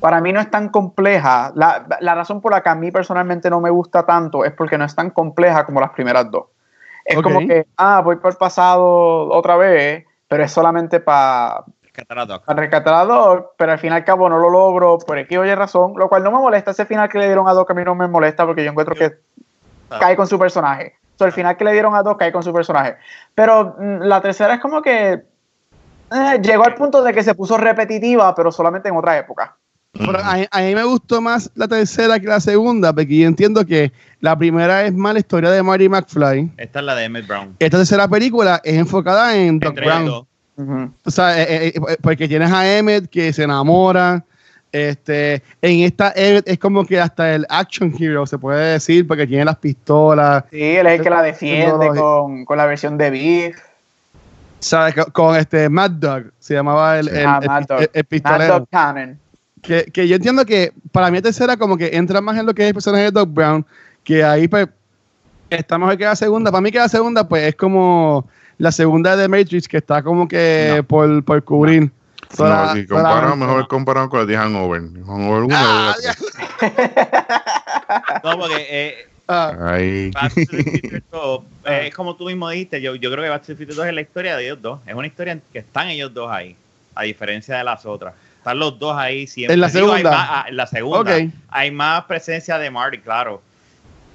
Para mí no es tan compleja. La, la razón por la que a mí personalmente no me gusta tanto es porque no es tan compleja como las primeras dos. Es como que, ah, voy por el pasado otra vez, pero es solamente para Rescatar a Doc. rescatar a Doc, pero al fin y al cabo no lo logro por X o Y razón, lo cual no me molesta. Ese final que le dieron a Doc a mí no me molesta porque yo encuentro que cae con su personaje. O sea, el final que le dieron a Doc cae con su personaje. Pero mm, la tercera es como que eh, llegó al punto de que se puso repetitiva, pero solamente en otra época. Pero a, a mí me gustó más la tercera que la segunda, porque yo entiendo que la primera es más la historia de Marty McFly. Esta es la de Emmett Brown. Esta tercera película es enfocada en Doc Entre Brown. O sea, eh, eh, eh, porque tienes a Emmett que se enamora. Este, en esta Emmett es como que hasta el action hero se puede decir, porque tiene las pistolas, Sí, él es el que la defiende con, con la versión de Beef. ¿sabes? Con, con este Mad Dog, se llamaba el, el, Ah, el- Mad Dog. el- el Mad. Dog Cannon. Que, que yo entiendo que para mí la tercera como que entra más en lo que es el personaje de Doc Brown, que ahí pues está mejor que la segunda. Para mí que la segunda pues es como la segunda de Matrix que está como que No. por, por cubrir. No, si mejor comparado con la de Hangover. Hangover 1 Ah, No, porque eh, Ah, Future 2, eh, es como tú mismo dijiste, yo, yo creo que Back to the Future 2 es la historia de ellos dos. Es una historia en que están ellos dos ahí, a diferencia de las otras. Están los dos ahí siempre. ¿En la Digo, hay segunda? más- ah, en la segunda. Hay más presencia de Marty, claro.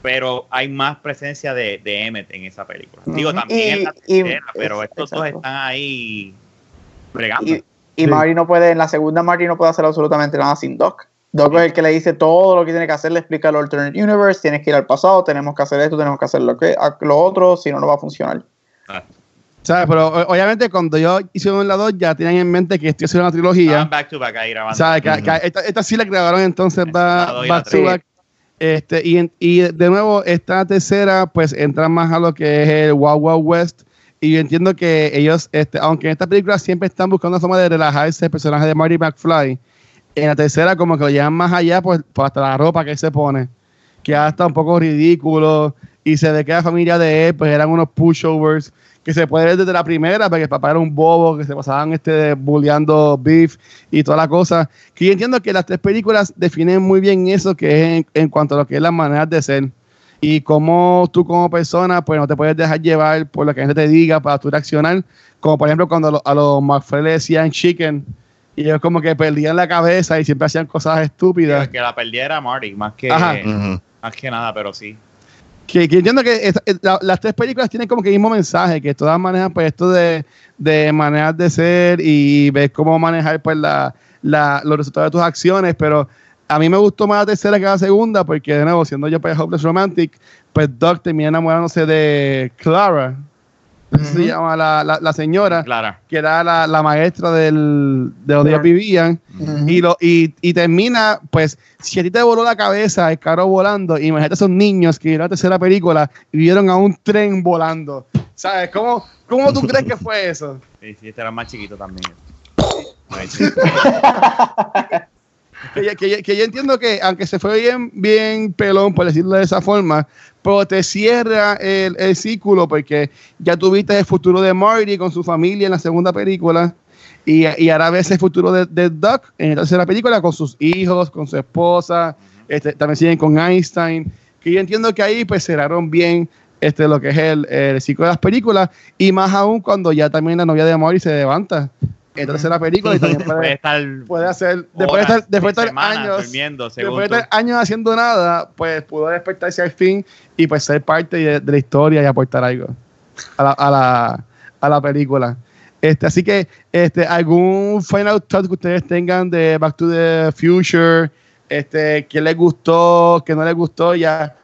Pero hay más presencia de, de Emmett en esa película. Digo, también en la Y- y- tercera, pero es- estos dos están ahí bregando. Y, y Sí. Marty no puede, en la segunda Marty no puede hacer absolutamente nada sin Doc. Doc es el que le dice todo lo que tiene que hacer, le explica el alternate universe, tienes que ir al pasado, tenemos que hacer esto, tenemos que hacer lo, que, lo otro, si no, no va a funcionar. ¿Sabes? Pero obviamente cuando yo hicieron la 2 ya tenían en mente que esto iba a ser una trilogía. Estaban back to back ahí grabando. ¿Sabes? Que, Ujú. que esta, esta sí la grabaron entonces la back to back. Este, y, y de nuevo, esta tercera, pues entra más a lo que es el Wild West. Y yo entiendo que ellos, este, aunque en esta película siempre están buscando una forma de relajarse el personaje de Marty McFly, en la tercera, como que lo llevan más allá, pues, pues hasta la ropa que él se pone, que hasta un poco ridículo. Y se ve que la familia de él, pues eran unos pushovers que se puede ver desde la primera, porque el papá era un bobo, que se pasaban este bulleando beef y toda la cosa. Que yo entiendo que las tres películas definen muy bien eso, que es en, en cuanto a lo que es las maneras de ser. Y cómo tú como persona, pues no te puedes dejar llevar por lo que la gente te diga para tú reaccionar. Como por ejemplo cuando a los, a los McFly le decían chicken, y ellos como que perdían la cabeza y siempre hacían cosas estúpidas. Que la perdiera Marty, más que, más que nada, pero sí. Que, que entiendo que esta- la- las tres películas tienen como que el mismo mensaje, que todas manejan pues esto de, de maneras de ser y ver cómo manejar pues la, la- los resultados de tus acciones, pero a mí me gustó más la tercera que la segunda, porque de nuevo, siendo yo pues Hopeless Romantic, pues Doc termina enamorándose de Clara, así se llama la, la, la señora, Clara. que era la, la maestra del, de donde ellos vivían. Y, lo, y, y termina, pues, si a ti te voló la cabeza el carro volando, imagínate esos niños que vieron la tercera película y vieron a un tren volando. ¿Sabes? ¿Cómo, cómo tú crees que fue eso? Sí, sí, este era más chiquito también. Que, que que yo entiendo que, aunque se fue bien, bien pelón, por decirlo de esa forma, pero te cierra el, el círculo porque ya tuviste el futuro de Marty con su familia en la segunda película. Y, y ahora ves el futuro de, de Doc en la tercera película con sus hijos, con su esposa, este, también siguen con Einstein, que yo entiendo que ahí pues cerraron bien este, lo que es el, el ciclo de las películas, y más aún cuando ya también la novia de Maury se levanta en la película y también Puede estar puede hacer, después de estar, después de estar años, durmiendo, después de estar años haciendo nada, pues pudo despertarse al fin y pues ser parte de, de la historia y aportar algo a la, a la, a la película. Este, así que, este, algún final thought que ustedes tengan de Back to the Future, este, que les gustó, que no les gustó, ya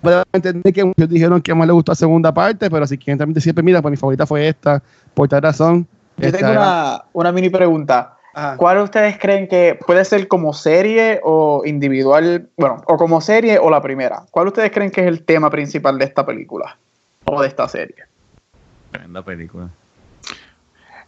puedo entender que muchos dijeron que más les gustó la segunda parte, pero si quieren también decir, pues mira, pues mi favorita fue esta, por tal razón. Yo tengo una, una mini pregunta. ajá. ¿Cuál ustedes creen que puede ser como serie o individual? Bueno, o como serie o la primera. ¿Cuál ustedes creen que es el tema principal de esta película? O de esta serie. Tremenda película.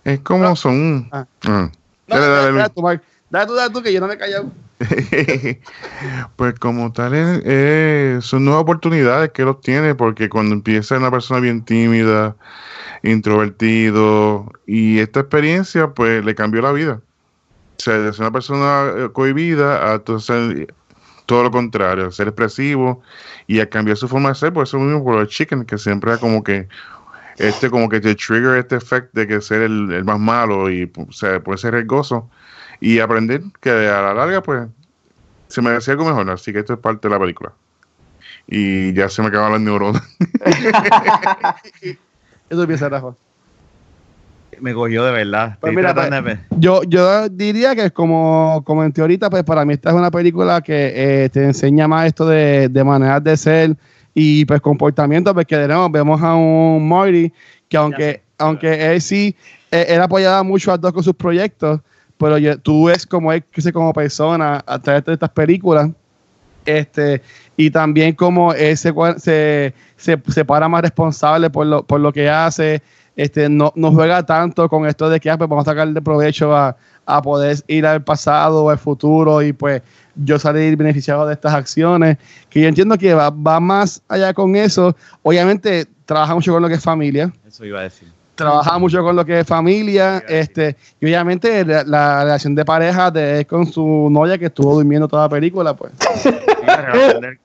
Es como son. Ah. Ah. No, Dale, dale, dale tú, Mark. Dale tú, dale tú, que yo no me he callado. pues como tal, es- es- son nuevas oportunidades que él obtiene porque cuando empieza una persona bien tímida, introvertido, y esta experiencia pues le cambió la vida. O sea, de ser una persona eh, cohibida a entonces todo lo contrario, ser expresivo y a cambiar su forma de ser, por eso mismo por los chicken, que siempre era como que este como que te trigger este efecto de que ser el, el más malo y o sea, puede ser riesgoso y aprender que a la larga pues se me decía algo mejor, así que esto es parte de la película. Y ya se me acaban las neuronas. Eso empieza, Rafa. Me cogió de verdad. Pues mira, de- Yo, yo diría que como comenté ahorita, pues para mí esta es una película que eh, te enseña más esto de, de maneras de ser y pues comportamiento, porque de nuevo vemos a un Marty que aunque, aunque él sí, eh, él apoyaba mucho a Doc con sus proyectos, pero yo- tú ves como él crece como persona a través de estas películas. Este, y también como él se, se, se, se para más responsable por lo, por lo que hace, este, no, no juega tanto con esto de que ah, pues vamos a sacar de provecho a, a poder ir al pasado o al futuro y pues yo salir beneficiado de estas acciones, que yo entiendo que va, va más allá con eso. Obviamente trabaja mucho con lo que es familia, Eso iba a decir. Trabaja mucho con lo que es familia, este, y obviamente la, la relación de pareja de él con su novia que estuvo durmiendo toda la película, pues. La relación de él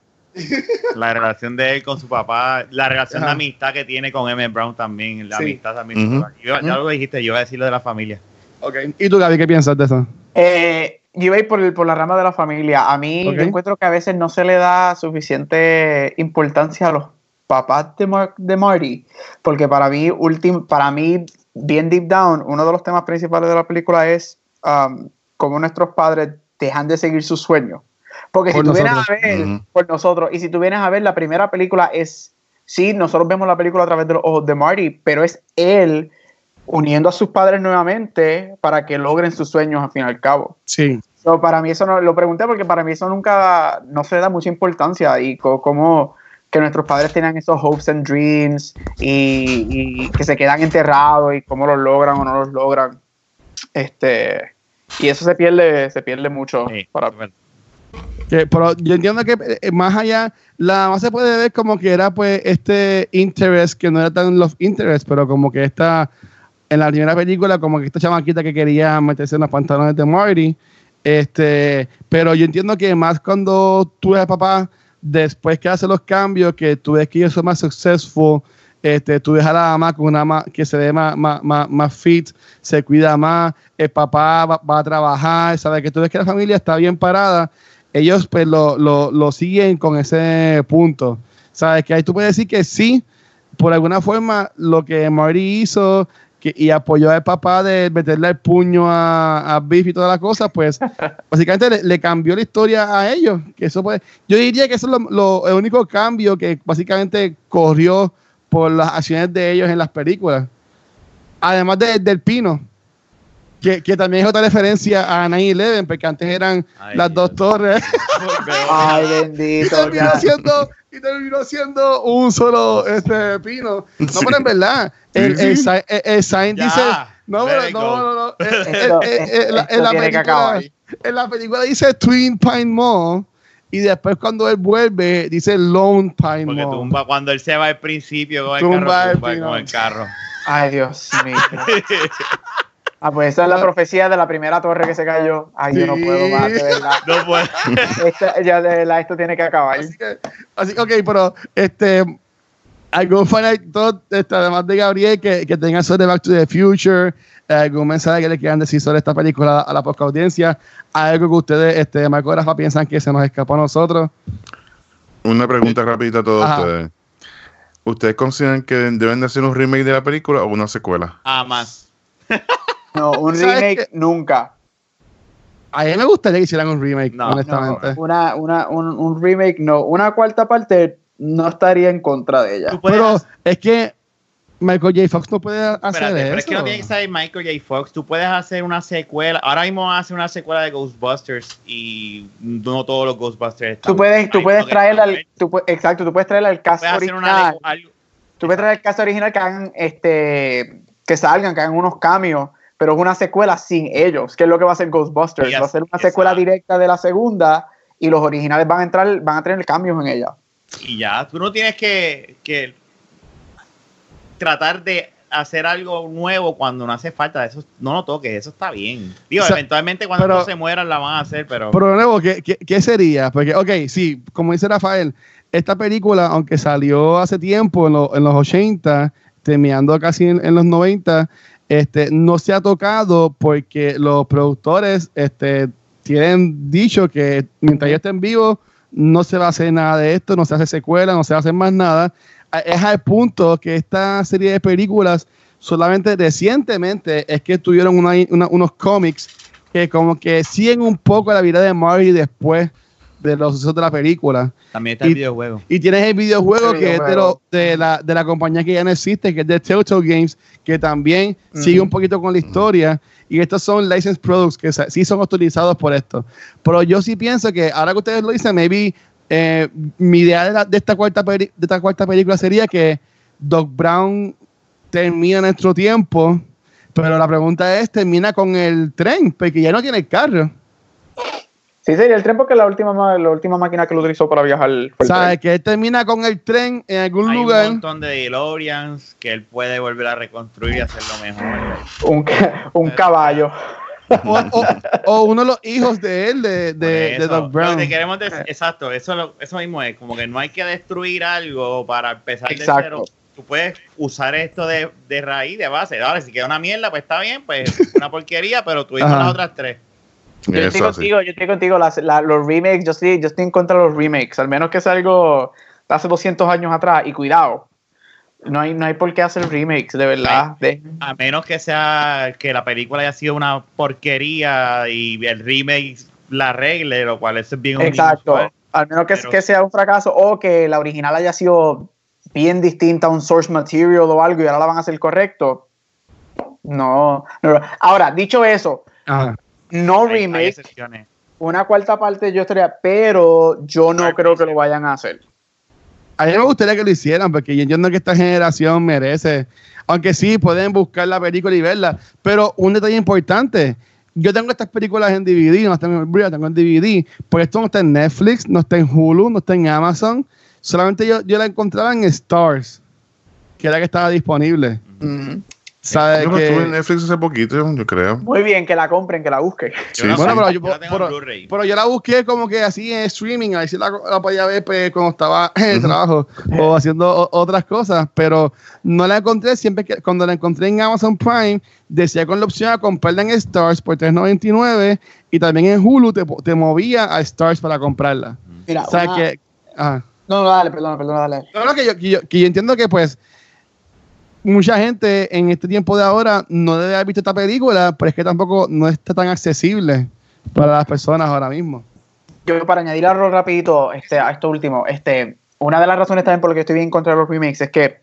La relación de él con su papá, la relación Ajá. de amistad que tiene con Emmett Brown también, la Sí. amistad también. Yo- ya lo dijiste, yo iba a decir lo de la familia. Ok. ¿Y tú, Gaby, qué piensas de eso? Eh, yo iba a ir por, el- por la rama de la familia. A mí Ok. yo encuentro que a veces no se le da suficiente importancia a los papás de, Mar- de Marty, porque para mí, ultim- para mí, bien deep down, uno de los temas principales de la película es um, cómo nuestros padres dejan de seguir sus sueños. Porque si Por tú vienes a ver, Ujú. por nosotros, y si tú vienes a ver, la primera película es, sí, nosotros vemos la película a través de los ojos de Marty, pero es él uniendo a sus padres nuevamente para que logren sus sueños al fin y al cabo. Sí. So, para mí eso no, lo pregunté porque para mí eso nunca, no se da mucha importancia y como que nuestros padres tenían esos hopes and dreams y, y que se quedan enterrados y cómo los logran o no los logran. Este, y eso se pierde, se pierde mucho. Sí, para, bueno. Que, pero yo entiendo que eh, más allá, la más se puede ver como que era pues este interest, que no era tan love interest, pero como que esta, en la primera película, como que esta chamaquita que quería meterse en los pantalones de Marty, este, pero yo entiendo que más cuando tú eres papá, después que hace los cambios, que tú ves que ellos son más successful, este, tú dejas a la mamá con una ma- que se ve más, más, más, más fit, se cuida más, el papá va, va a trabajar, sabe que tú ves que la familia está bien parada, ellos pues lo, lo, lo siguen con ese punto. Sabes que ahí tú puedes decir que sí, por alguna forma, lo que Marty hizo que, y apoyó al papá de meterle el puño a, a Biff y todas las cosas, pues básicamente le, le cambió la historia a ellos. Que eso pues, yo diría que eso es lo, lo- el único cambio que básicamente corrió por las acciones de ellos en las películas. Además de- del pino, que, que también es otra referencia a 9-11, porque antes eran Ay, las dos torres. Ay, y bendito. terminó ya. siendo y terminó siendo un solo este pino no Sí. pero en verdad el, el, el- el sign dice no pero no no no Eh, eh, eh, en la película dice Twin Pine Mall y después cuando él vuelve dice Lone Pine Porque Mall tumba, cuando él se va al principio con el Tumba carro, el tumba pino. con el carro. Ay, Dios mío. Ah, pues esa es la profecía de la primera torre que se cayó. Ay, yo no puedo más, de verdad. No puede. Esta- ya de verdad, esto tiene que acabar. así que así ok pero este algún fanático este, además de Gabriel que, que tenga sobre Back to the Future algún mensaje que le quieran decir sobre esta película a la poca audiencia algo que ustedes este Rafa piensan que se nos escapó a nosotros Una pregunta rapidita a todos Ajá. ustedes. ¿Ustedes consideran que deben de hacer un remake de la película o una secuela? Ah, más. No, un ¿Sabes remake nunca. a mí me gustaría que hicieran un remake No, honestamente Una, una, un, un remake no. Una cuarta parte no estaría en contra de ella. Pero es que Michael J. Fox no puede hacer Espérate, pero es eso que no tiene que ser Michael J. Fox. Tú puedes hacer una secuela. Ahora mismo hacer una secuela de Ghostbusters y no todos los Ghostbusters están. Tú puedes, tú puedes traer al, tú exacto, tú puedes traer al Puedes una original. algo- Tú puedes traer el cast original que hagan este que salgan, que hagan unos cambios, pero es una secuela sin ellos, que es lo que va a hacer Ghostbusters. Y va a ser una exacto. secuela directa de la segunda y los originales van a entrar, van a tener cambios en ella. Y ya, tú no tienes que, que tratar de hacer algo nuevo cuando no hace falta. Eso no lo toques, eso está bien. Digo, O sea, eventualmente cuando pero- todos se mueran la van a hacer, pero. Pero de nuevo, ¿qué, qué, qué sería? Porque, ok, sí, como dice Rafael, esta película, aunque salió hace tiempo, en, lo- en los 80, terminando casi en, en los 90, este, no se ha tocado porque los productores este, tienen dicho que mientras yo esté en vivo, no se va a hacer nada de esto, no se hace secuela, no se hace más nada. Es al punto que esta serie de películas solamente recientemente es que tuvieron unos cómics que como que siguen un poco la vida de Marty después de los sucesos de la película. También está el y- videojuego. Y tienes el videojuego El que es de, videojuego. lo- de, la, de la compañía que ya no existe, que es de Telltale Games, que también sigue un poquito con la historia. Y estos son licensed products que sí son autorizados por esto. Pero yo sí pienso que ahora que ustedes lo dicen, maybe eh, mi idea de, la- de esta cuarta de esta cuarta película sería que Doc Brown termina nuestro tiempo, pero la pregunta es, termina con el tren, porque ya no tiene el carro. Sí, sería el tren porque la última, ma- la última máquina que lo utilizó para viajar fue el ¿Sabes? tren. Que él termina con el tren en algún Hay lugar. un montón de DeLoreans que él puede volver a reconstruir y hacerlo mejor. Un, un caballo. O, o- o uno de los hijos de él, de, de, Por de eso, Doc Brown. lo que queremos decir- exacto, eso, lo- eso mismo es, como que no hay que destruir algo para empezar Exacto. de cero. Tú puedes usar esto de, de raíz, de base. Ahora, si queda una mierda, pues está bien, pues una porquería, pero tú las otras tres. Yo estoy sí. contigo, yo estoy contigo. Las- la- los remakes, yo estoy, yo estoy en contra de los remakes, al menos que sea algo de hace 200 años atrás. Y cuidado, no hay, no hay por qué hacer remakes, de verdad. De- A menos que sea que la película haya sido una porquería y el remake la arregle, lo cual es bien exacto. inusual. Al menos que, Pero- que sea un fracaso o que la original haya sido bien distinta a un source material o algo y ahora la van a hacer correcto. No, no. Ahora, dicho eso, Ajá. No Hay- remake, una cuarta parte yo estaría, pero yo no Dark creo que lo vayan a hacer. A mí me gustaría que lo hicieran, porque yo entiendo que esta generación merece, aunque sí, pueden buscar la película y verla, pero un detalle importante, yo tengo estas películas en DVD, no tengo en Blu-ray, tengo en DVD, porque esto no está en Netflix, no está en Hulu, no está en Amazon, solamente yo, yo la encontraba en Stars, que era la que estaba disponible. Ujú. ¿Sabes Yo que- estuve en Netflix hace poquito, yo creo. Muy bien, que la compren, que la busquen. Yo Sí, sí. Bueno, pero yo, yo la tengo pero- pero yo la busqué como que así en streaming, a ver si la, la podía ver pues, cuando estaba en el trabajo o haciendo o- otras cosas, pero no la encontré. Siempre que cuando la encontré en Amazon Prime, decía con la opción a comprarla en Stars por $3.99 y también en Hulu te, te movía a Stars para comprarla. Mira, O sea una- que. ajá. No, no, dale, perdón, perdón, dale. No, no, que yo, que yo- que yo entiendo que pues mucha gente en este tiempo de ahora no debe haber visto esta película, pero es que tampoco no está tan accesible para las personas ahora mismo. Yo para añadir algo rapidito este, a esto último, este, una de las razones también por lo que estoy bien contra los remakes es que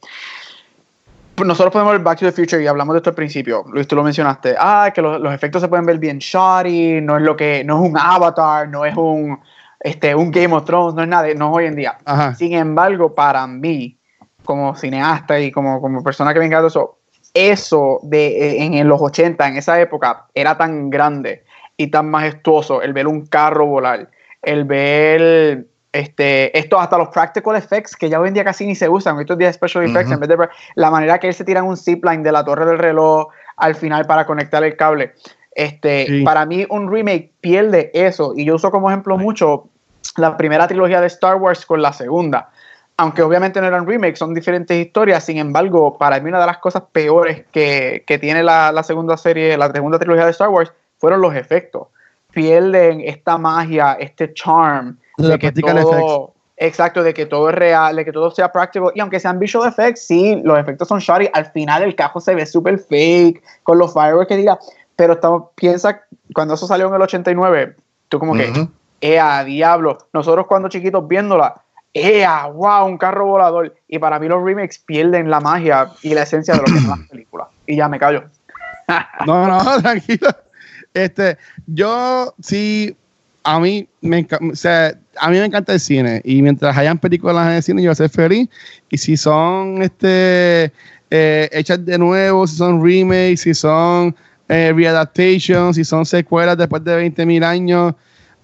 nosotros podemos ver Back to the Future y hablamos de esto al principio, Luis, tú lo mencionaste, ah, que los, los efectos se pueden ver bien shoddy, no es lo que, no es un Avatar, no es un, este, un Game of Thrones, no es nada, no es hoy en día. Ajá. Sin embargo, para mí, como cineasta y como, como persona que venga de eso, eso de eh, en, en los 80, en esa época, era tan grande y tan majestuoso el ver un carro volar, el ver este, esto hasta los practical effects que ya hoy en día casi ni se usan, estos días special effects, en vez de la manera que él se tira en un zipline de la torre del reloj al final para conectar el cable. Este, Sí. Para mí un remake pierde eso y yo uso como ejemplo mucho la primera trilogía de Star Wars con la segunda. Aunque obviamente no eran remakes, son diferentes historias. Sin embargo, para mí una de las cosas peores que, que tiene la, la segunda serie, la segunda trilogía de Star Wars, fueron los efectos. Pierden esta magia, este charm De que todo, exacto, de que todo es real, de que todo sea práctico. Y aunque sean visual effects, sí, los efectos son shoddy. Al final el cajo se ve súper fake, con los fireworks que diga. Pero estamos, piensa, cuando eso salió en el 89, tú como que, Ujú. ¡ea, diablo! Nosotros cuando chiquitos viéndola, ¡ea, wow! Un carro volador. Y para mí los remakes pierden la magia y la esencia de lo que es la película. Y ya me callo. No, no, tranquilo. Este, yo sí, a mí me o sea, a mí me encanta el cine y mientras hayan películas en el cine yo voy a ser feliz y si son este eh, hechas de nuevo, si son remakes, si son eh, readaptations, si son secuelas después de 20 mil años,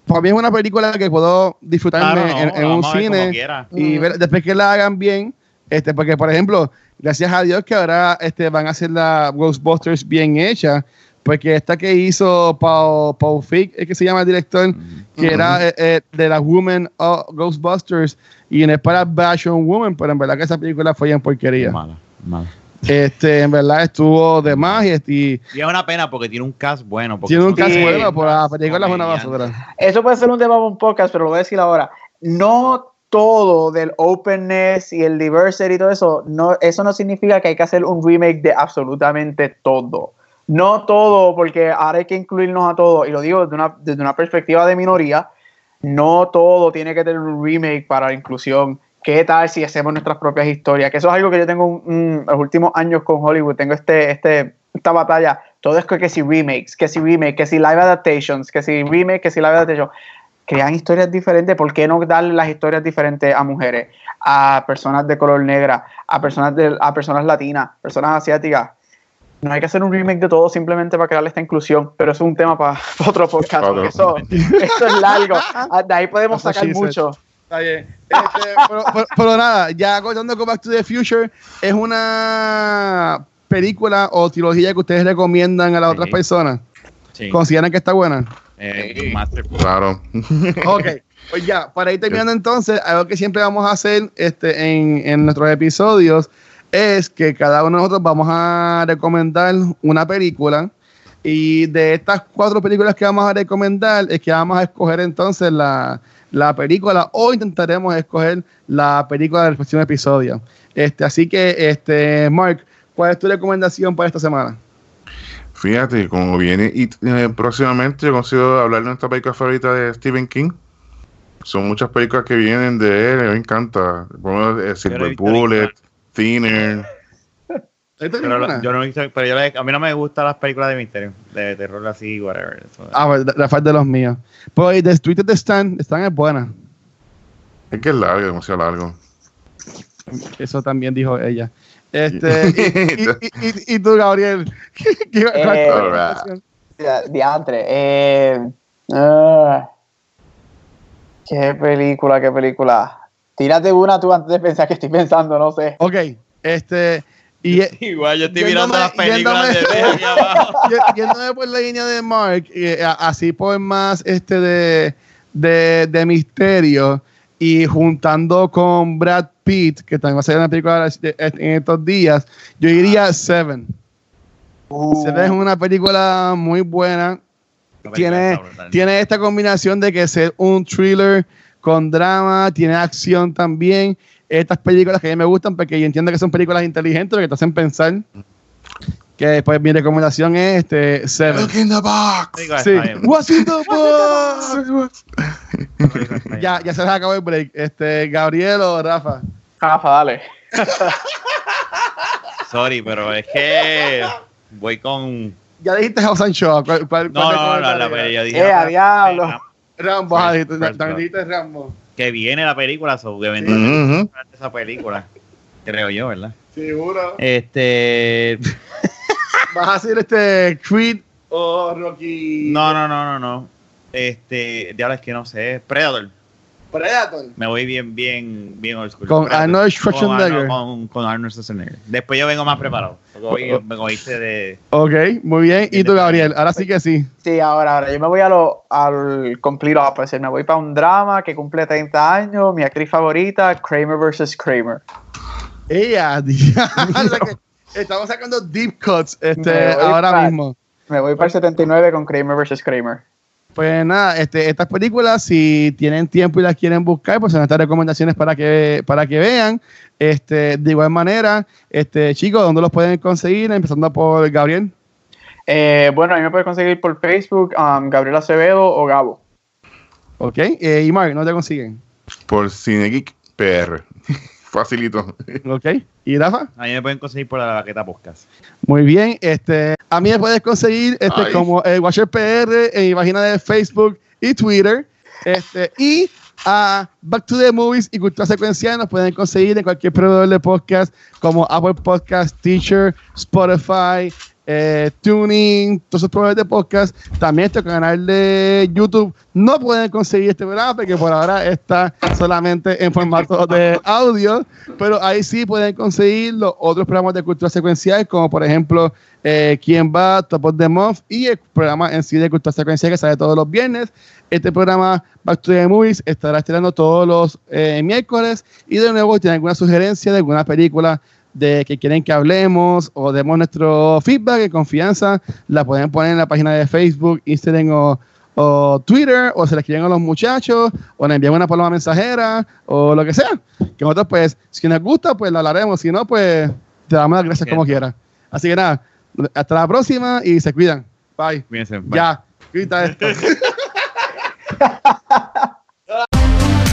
para mí es una película que puedo disfrutarme Claro, no, en, en un cine y ver- después que la hagan bien, este, porque por ejemplo, gracias a Dios que ahora este, van a hacer la Ghostbusters bien hecha, porque esta que hizo Paul, Paul Feig, es que se llama el director, que era eh, eh, de la Woman of Ghostbusters, y no es para Bash on Woman, pero en verdad que esa película fue en porquería. Mala, mala. Este, en verdad estuvo de más y, y Y es una pena porque tiene un cast bueno. porque tiene un caso Sí. bueno, pero la película es una basura. Eso puede ser un tema para un podcast, pero lo voy a decir ahora. No todo del openness y el diversity y todo eso, no, eso no significa que hay que hacer un remake de absolutamente todo. No todo, porque ahora hay que incluirnos a todos, y lo digo desde una, desde una perspectiva de minoría, no todo tiene que tener un remake para la inclusión. ¿Qué tal si hacemos nuestras propias historias? Que eso es algo que yo tengo un- un- los últimos años con Hollywood. Tengo este, este, esta batalla. Todo es que, que si remakes, que si remake, que si live adaptations, que si remake, que si live adaptation. Crean historias diferentes. ¿Por qué no dar las historias diferentes a mujeres, a personas de color negra, a personas, de, a personas latinas, personas asiáticas? No hay que hacer un remake de todo simplemente para crearle esta inclusión, pero eso es un tema para otro podcast. Porque Eso, eso es largo. Ah, De ahí podemos sacar mucho. Está bien. Este, pero, pero- pero nada, ya contando con Back to the Future, es una película o trilogía que ustedes recomiendan a las Sí. otras personas. Sí. ¿Consideran que está buena? Eh. Claro. Ok, pues ya, para ir terminando entonces, algo que siempre vamos a hacer este, en, en nuestros episodios es que cada uno de nosotros vamos a recomendar una película y de estas cuatro películas que vamos a recomendar es que vamos a escoger entonces la, la película o intentaremos escoger la película del próximo episodio. Este, así que, este, Mark, ¿cuál es tu recomendación para esta semana? Fíjate, como viene y eh, próximamente yo consigo hablar de nuestra película favorita de Stephen King. Son muchas películas que vienen de él, me encanta. Como, eh, Silver Bullet, Thinner. ¿Esta Pero la- yo no he visto, pero yo le- a mí no me gustan las películas de misterio, de terror así, whatever. eso. Ah, pues, Rafael de los míos. Pues The Street of the Stand, Stand es buena. Es que es largo, demasiado largo. Eso también dijo ella. Este, y, y- y- y tú, Gabriel, ¿qué? Ya, Diantre. Eh, ah, qué película, qué película. Tírate una tú antes de pensar que estoy pensando, no sé. Ok, este, y Igual yo estoy mirando las películas de yéndome- de abajo. yéndome por la línea de Mark, eh, a- así por más este de, de, de misterio y juntando con Brad Pitt, que también va a ser una película en estos días, yo diría Seven. Uh, Seven es una película muy buena. Tiene, tiene esta combinación de que ser un thriller con drama, tiene acción también. Estas películas que a mí me gustan porque yo entiendo que son películas inteligentes que te hacen pensar. Que pues mi recomendación es este Seven. Look in the box. Sí. What's in the box? Ya, ya se les acabó el break. Este, Gabriel o Rafa. Rafa, dale. Sorry, pero es que voy con. Ya dijiste House and. ¿Cuál, cuál, No, cuál no, no, la, la película. Yo dije. Eh, a diablo. Rambo, dijiste Rambo. Que viene la película, so, obviamente. Ujú. esa película. Creo yo, ¿verdad? Seguro. Este. ¿Vas a hacer este Creed o Rocky? No, no, no, no, no. Este. Diablo, es que no sé. Predator. Predator. Me voy bien, bien, bien old school. Con Predator. Arnold Schwarzenegger. Con, Arnold- con, con Arnold Schwarzenegger. Después yo vengo más preparado. Hoy me cogiste de. Ok, muy bien. ¿Y tú, Gabriel? Ahora sí que sí. Sí, ahora, ahora. Yo me voy a lo, al complete opposite. Me voy para un drama que cumple 30 años. Mi actriz favorita, Kramer vs. Kramer. Ella, estamos sacando deep cuts este, ahora mismo. Me voy para el 79 con Kramer vs. Kramer. Pues nada, este, estas películas, si tienen tiempo y las quieren buscar, pues son estas recomendaciones para que, para que vean. Este, de igual manera, este, chicos, ¿dónde los pueden conseguir? Empezando por Gabriel. Eh, bueno, a mí me puedes conseguir por Facebook, um, Gabriel Acevedo o Gabo. Ok, eh, y Mark, ¿dónde te consiguen? Por Cinegeek PR. Facilito. Ok, y Rafa. A mí me pueden conseguir por la baqueta podcast. Muy bien, este, a mí me puedes conseguir este, Ay. como el Watcher PR en mi página de Facebook y Twitter. Este, y a Back to the Movies y Cultura Secuencial nos pueden conseguir en cualquier proveedor de podcast como Apple Podcast, Teacher, Spotify, eh, Tuning, todos esos proveedores de podcast. También este canal de YouTube no pueden conseguir este programa porque por ahora está solamente en formato de audio, pero ahí sí pueden conseguir los otros programas de cultura secuencial, como por ejemplo eh, Quién va, Top of the Month y el programa en sí de cultura secuencial que sale todos los viernes. Este programa Back to the Movies estará estrenando todos los eh, miércoles y de nuevo si tienen alguna sugerencia de alguna película de que quieren que hablemos o demos nuestro feedback y confianza, la pueden poner en la página de Facebook, Instagram o, o Twitter, o se la escriben a los muchachos, o le envían una paloma mensajera, o lo que sea. Que nosotros, pues, si nos gusta, pues la hablaremos, si no, pues, te damos las gracias como quieras. Así que nada, hasta la próxima y se cuidan. Bye. Fíjense. bye. Ya, quita esto.